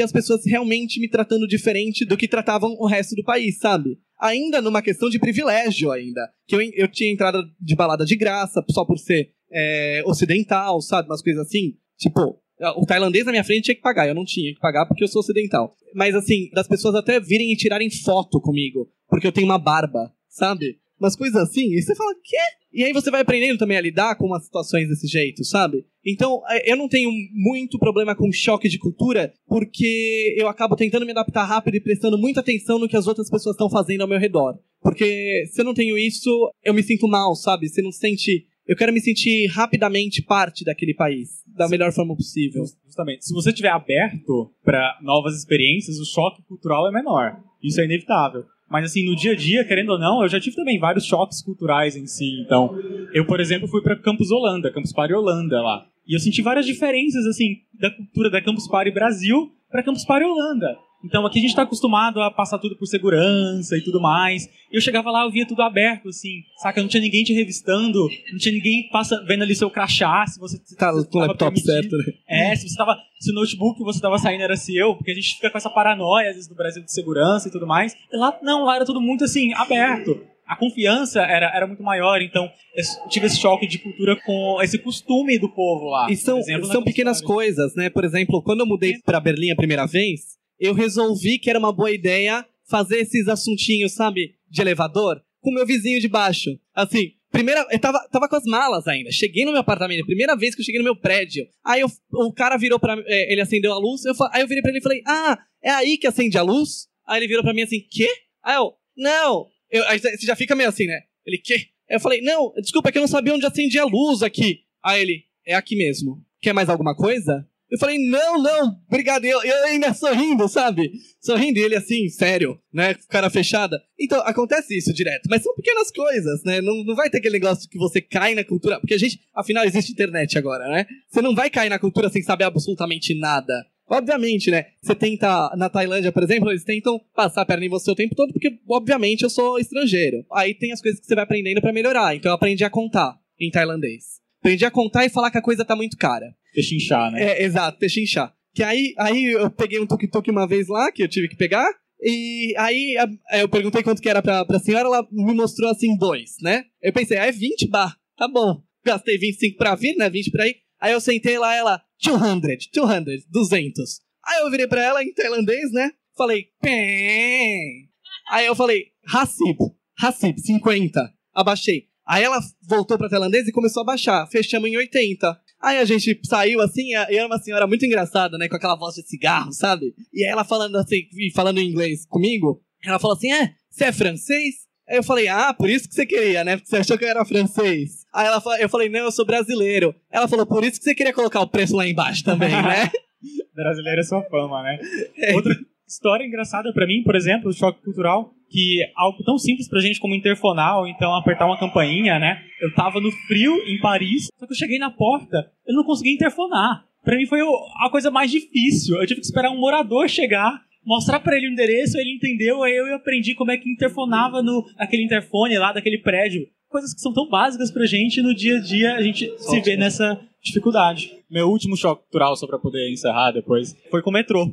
as pessoas realmente me tratando diferente do que tratavam o resto do país, sabe? Ainda numa questão de privilégio ainda. Que eu, eu tinha entrada de balada de graça, só por ser é, ocidental, sabe? Umas coisas assim. Tipo, o tailandês na minha frente tinha que pagar, eu não tinha que pagar porque eu sou ocidental. Mas assim, das pessoas até virem e tirarem foto comigo, porque eu tenho uma barba, sabe? Umas coisas assim, e você fala, quê? E aí você vai aprendendo também a lidar com umas situações desse jeito, sabe? Então, é, eu não tenho muito problema com choque de cultura, porque eu acabo tentando me adaptar rápido e prestando muita atenção no que as outras pessoas estão fazendo ao meu redor. Porque se eu não tenho isso, eu me sinto mal, sabe? Você não sente eu quero me sentir rapidamente parte daquele país, da melhor forma possível. Justamente. Se você estiver aberto para novas experiências, o choque cultural é menor. Isso é inevitável. Mas assim, no dia a dia, querendo ou não, eu já tive também vários choques culturais em si. Então, eu, por exemplo, fui para Campus Holanda, Campus Party Holanda lá. E eu senti várias diferenças assim da cultura da Campus Party Brasil para Campus Party Holanda. Então aqui a gente está acostumado a passar tudo por segurança e tudo mais. Eu chegava lá, eu via tudo aberto, assim, saca? Não tinha ninguém te revistando, não tinha ninguém passa, vendo ali seu crachá, se você tá com o laptop permitido. certo, né? É, se você tava. Se o notebook que você tava saindo era seu, porque a gente fica com essa paranoia, às vezes, do Brasil de segurança e tudo mais. E lá não, lá era tudo muito assim, aberto a confiança era, era muito maior, então eu tive esse choque de cultura com esse costume do povo lá. E são, exemplo, são pequenas coisas, né? Por exemplo, quando eu mudei para Berlim a primeira vez, eu resolvi que era uma boa ideia fazer esses assuntinhos, sabe, de elevador, com meu vizinho de baixo. Assim, primeira, eu tava, tava com as malas ainda. Cheguei no meu apartamento, primeira vez que eu cheguei no meu prédio. Aí eu, o cara virou pra é, ele acendeu a luz, eu, aí eu virei pra ele e falei: "Ah, é aí que acende a luz?" Aí ele virou pra mim assim: "Quê?" Aí eu: não. Eu, aí você já fica meio assim, né? Ele, quê? Aí eu falei, não, desculpa, é que eu não sabia onde acendia a luz aqui. Aí ele, é aqui mesmo. Quer mais alguma coisa? Eu falei, não, não, obrigado. Eu, eu ainda sorrindo, sabe? Sorrindo, e ele assim, sério, né? Com cara fechada. Então, acontece isso direto. Mas são pequenas coisas, né? Não, não vai ter aquele negócio que você cai na cultura. Porque a gente, afinal, existe internet agora, né? Você não vai cair na cultura sem saber absolutamente nada. Obviamente, né? Você tenta, na Tailândia, por exemplo, eles tentam passar a perna em você o tempo todo, porque, obviamente, eu sou estrangeiro. Aí tem as coisas que você vai aprendendo para melhorar. Então eu aprendi a contar em tailandês. Aprendi a contar e falar que a coisa tá muito cara. Pechinchar, né? É, exato, pechinchar. Que aí, aí eu peguei um tuk-tuk uma vez lá, que eu tive que pegar, e aí eu perguntei quanto que era pra, pra senhora, ela me mostrou assim, dois, né? Eu pensei, ah, é 20 bar, tá bom. Gastei 25 pra vir, né? 20 pra ir. Aí eu sentei lá, ela, 200, 200, 200. Aí eu virei pra ela em tailandês, né? Falei, pem. Aí eu falei, Hassib, Hassib, 50. Abaixei. Aí ela voltou pra tailandês e começou a baixar. Fechamos em 80. Aí a gente saiu assim, e era uma senhora muito engraçada, né? Com aquela voz de cigarro, sabe? E aí ela falando assim, e falando em inglês comigo, ela falou assim: é, você é francês? Aí eu falei, ah, por isso que você queria, né? Porque você achou que eu era francês. Aí ela, eu falei, não, eu sou brasileiro. Ela falou, por isso que você queria colocar o preço lá embaixo também, né? Brasileiro é sua fama, né? É. Outra história engraçada pra mim, por exemplo, do choque cultural, que algo tão simples pra gente como interfonar ou então apertar uma campainha, né? Eu tava no frio em Paris, só que eu cheguei na porta, eu não consegui interfonar. Pra mim foi o- a coisa mais difícil. Eu tive que esperar um morador chegar, mostrar pra ele o endereço, ele entendeu, aí eu aprendi como é que interfonava no aquele interfone lá daquele prédio. Coisas que são tão básicas pra gente e no dia a dia a gente se vê nessa dificuldade. Meu último choque cultural, só pra poder encerrar depois, foi com o metrô.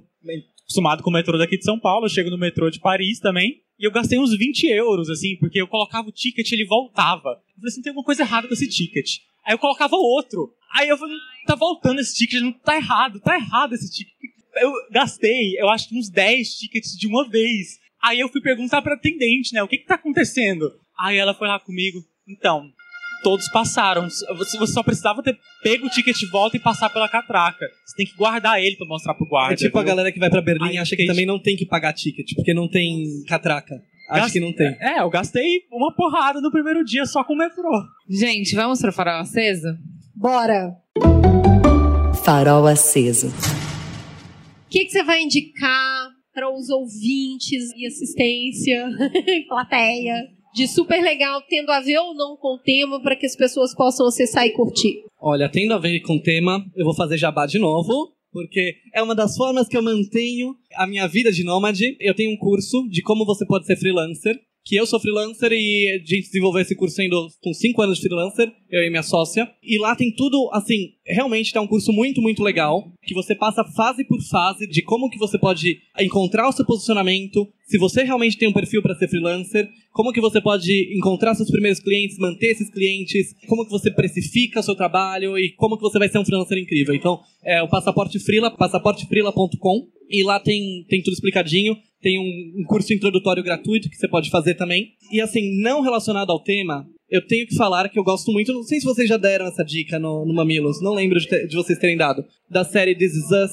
Acostumado com o metrô daqui de São Paulo, eu chego no metrô de Paris também, e eu gastei uns 20 euros, assim, porque eu colocava o ticket e ele voltava. Eu falei assim, tem alguma coisa errada com esse ticket. Aí eu colocava outro. Aí eu falei, tá voltando esse ticket, não tá errado, tá errado esse ticket. Eu gastei, eu acho que uns 10 tickets de uma vez. Aí eu fui perguntar pra atendente, né, o que que tá acontecendo? Aí ela foi lá comigo, então, todos passaram. Você só precisava ter pego o ticket de volta e passar pela catraca. Você tem que guardar ele pra mostrar pro guarda. É tipo a viu? galera que vai pra Berlim Aí e acha que também não tem que pagar ticket, porque não tem catraca. Acho que não tem. É, eu gastei uma porrada no primeiro dia só com o metrô. Gente, vamos pro farol aceso? Bora! Farol aceso. O que, que você vai indicar para os ouvintes e assistência, plateia, de super legal, tendo a ver ou não com o tema, para que as pessoas possam acessar e curtir? Olha, tendo a ver com o tema, eu vou fazer jabá de novo, porque é uma das formas que eu mantenho a minha vida de nômade. Eu tenho um curso de como você pode ser freelancer, que eu sou freelancer e a gente desenvolveu esse curso com 5 anos de freelancer, eu e minha sócia. E lá tem tudo, assim, realmente tá um curso muito, muito legal, que você passa fase por fase de como que você pode encontrar o seu posicionamento, se você realmente tem um perfil para ser freelancer, como que você pode encontrar seus primeiros clientes, manter esses clientes, como que você precifica o seu trabalho e como que você vai ser um freelancer incrível. Então, é o Passaporte Freela, passaportefreela.com, e lá tem, tem tudo explicadinho. Tem um curso introdutório gratuito que você pode fazer também. E assim, não relacionado ao tema, eu tenho que falar que eu gosto muito. Não sei se vocês já deram essa dica no, no Mamilos, não lembro de, de vocês terem dado. Da série This Is Us.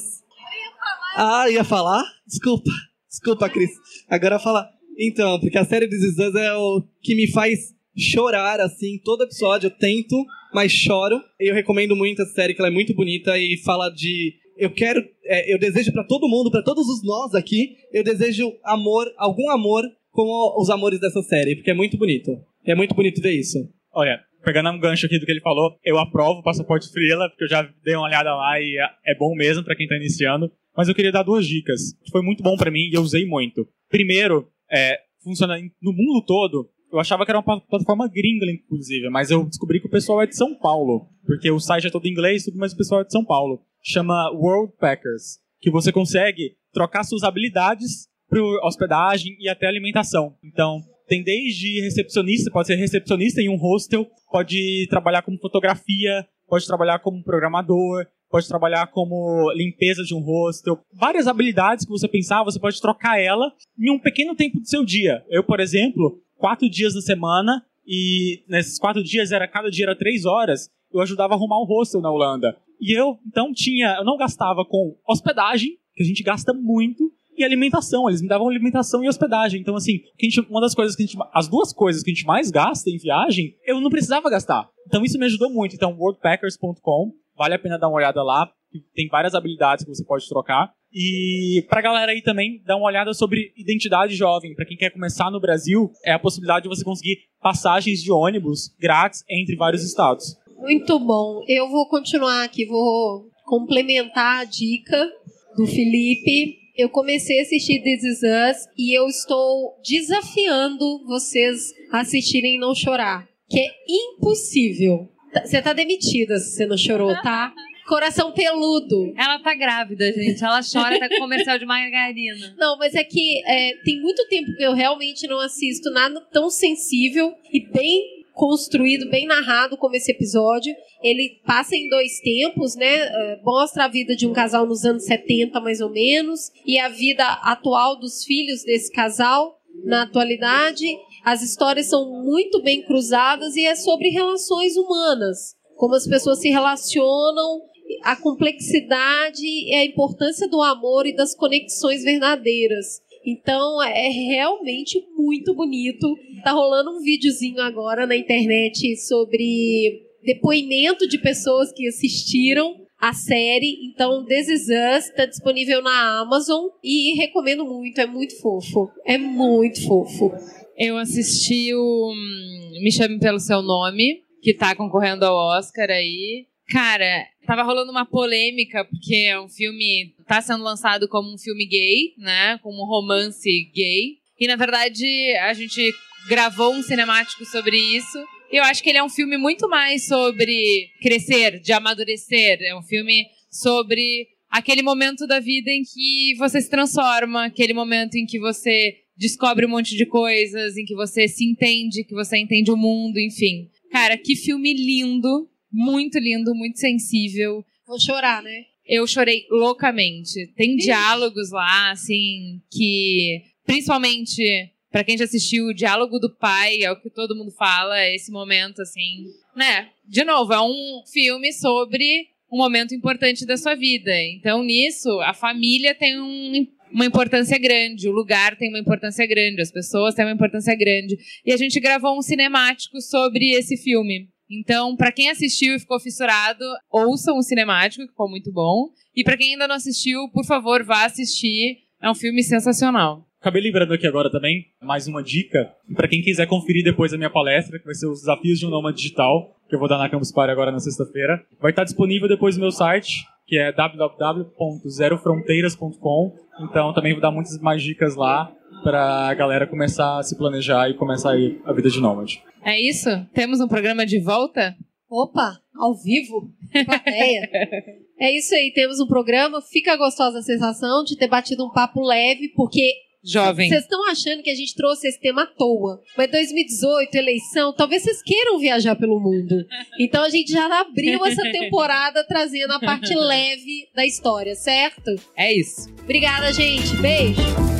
Ah, ia falar? Desculpa. Desculpa, Cris. Agora fala. Então, porque a série This Is Us é o que me faz chorar, assim, todo episódio. Eu tento, mas choro. Eu recomendo muito essa série, que ela é muito bonita e fala de. Eu quero. é, eu desejo pra todo mundo, pra todos os nós aqui, eu desejo amor, algum amor com os amores dessa série, porque é muito bonito. É muito bonito ver isso. Olha, pegando um gancho aqui do que ele falou, eu aprovo o passaporte Freela, porque eu já dei uma olhada lá e é bom mesmo pra quem tá iniciando. Mas eu queria dar duas dicas, que foi muito bom pra mim e eu usei muito. Primeiro, é, funciona no mundo todo. Eu achava que era uma pla- plataforma gringa, inclusive, mas eu descobri que o pessoal é de São Paulo. Porque o site é todo em inglês, tudo, mas o pessoal é de São Paulo. Chama World Packers, que você consegue trocar suas habilidades para hospedagem e até alimentação. Então, tem desde recepcionista, pode ser recepcionista em um hostel, pode trabalhar como fotografia, pode trabalhar como programador, pode trabalhar como limpeza de um hostel. Várias habilidades que você pensar, você pode trocar ela em um pequeno tempo do seu dia. Eu, por exemplo, quatro dias da semana, e nesses quatro dias, era cada dia era três horas, eu ajudava a arrumar um hostel na Holanda. E eu, então, tinha, eu não gastava com hospedagem, que a gente gasta muito, e alimentação. Eles me davam alimentação e hospedagem. Então, assim, gente, uma das coisas que a gente. As duas coisas que a gente mais gasta em viagem, eu não precisava gastar. Então, isso me ajudou muito. Então, worldpackers.com, vale a pena dar uma olhada lá. Tem várias habilidades que você pode trocar. E pra galera aí também, dar uma olhada sobre identidade jovem. Para quem quer começar no Brasil, é a possibilidade de você conseguir passagens de ônibus grátis entre vários estados. Muito bom. Eu vou continuar aqui, vou complementar a dica do Felipe. Eu comecei a assistir This Is Us e eu estou desafiando vocês a assistirem e não chorar. Que é impossível. Você tá demitida se você não chorou, tá? Coração peludo. Ela tá grávida, gente. Ela chora, tá com comercial de margarina. Não, mas é que é, tem muito tempo que eu realmente não assisto nada tão sensível e bem construído, bem narrado como esse episódio. Ele passa em dois tempos, né? É, mostra a vida de um casal nos anos 70, mais ou menos, e a vida atual dos filhos desse casal na atualidade. As histórias são muito bem cruzadas e é sobre relações humanas. Como as pessoas se relacionam a complexidade e a importância do amor e das conexões verdadeiras. Então é realmente muito bonito. Tá rolando um videozinho agora na internet sobre depoimento de pessoas que assistiram a série. Então, This Is Us está disponível na Amazon e recomendo muito. É muito fofo. É muito fofo. Eu assisti o hum, Me Chame Pelo Seu Nome, que tá concorrendo ao Oscar aí. Cara, tava rolando uma polêmica, porque é um filme. Tá sendo lançado como um filme gay, né? Como um romance gay. E na verdade, a gente gravou um cinemático sobre isso. Eu acho que ele é um filme muito mais sobre crescer, de amadurecer. É um filme sobre aquele momento da vida em que você se transforma, aquele momento em que você descobre um monte de coisas, em que você se entende, que você entende o mundo, enfim. Cara, que filme lindo. Muito lindo, muito sensível. Vou chorar, né? Eu chorei loucamente. Tem Ixi. diálogos lá, assim, que. Principalmente para quem já assistiu o diálogo do pai, é o que todo mundo fala, é esse momento, assim. Né? De novo, é um filme sobre um momento importante da sua vida. Então, nisso, a família tem um, uma importância grande, o lugar tem uma importância grande, as pessoas têm uma importância grande. E a gente gravou um cinemático sobre esse filme. Então, para quem assistiu e ficou fissurado, ouçam o cinemático, que ficou muito bom. E para quem ainda não assistiu, por favor, vá assistir. É um filme sensacional. Acabei lembrando aqui agora também, mais uma dica, para quem quiser conferir depois a minha palestra, que vai ser os desafios de um nômade digital, que eu vou dar na Campus Party agora na sexta-feira. Vai estar disponível depois no meu site, que é www.zerofronteiras.com. Então também vou dar muitas mais dicas lá para a galera começar a se planejar e começar aí a vida de nômade. É isso? Temos um programa de volta? Opa, ao vivo? é isso aí, temos um programa. Fica gostosa a sensação de ter batido um papo leve, porque jovem. Vocês estão achando que a gente trouxe esse tema à toa. Mas 2018, eleição, talvez vocês queiram viajar pelo mundo. Então a gente já abriu essa temporada trazendo a parte leve da história, certo? É isso. Obrigada, gente. Beijo.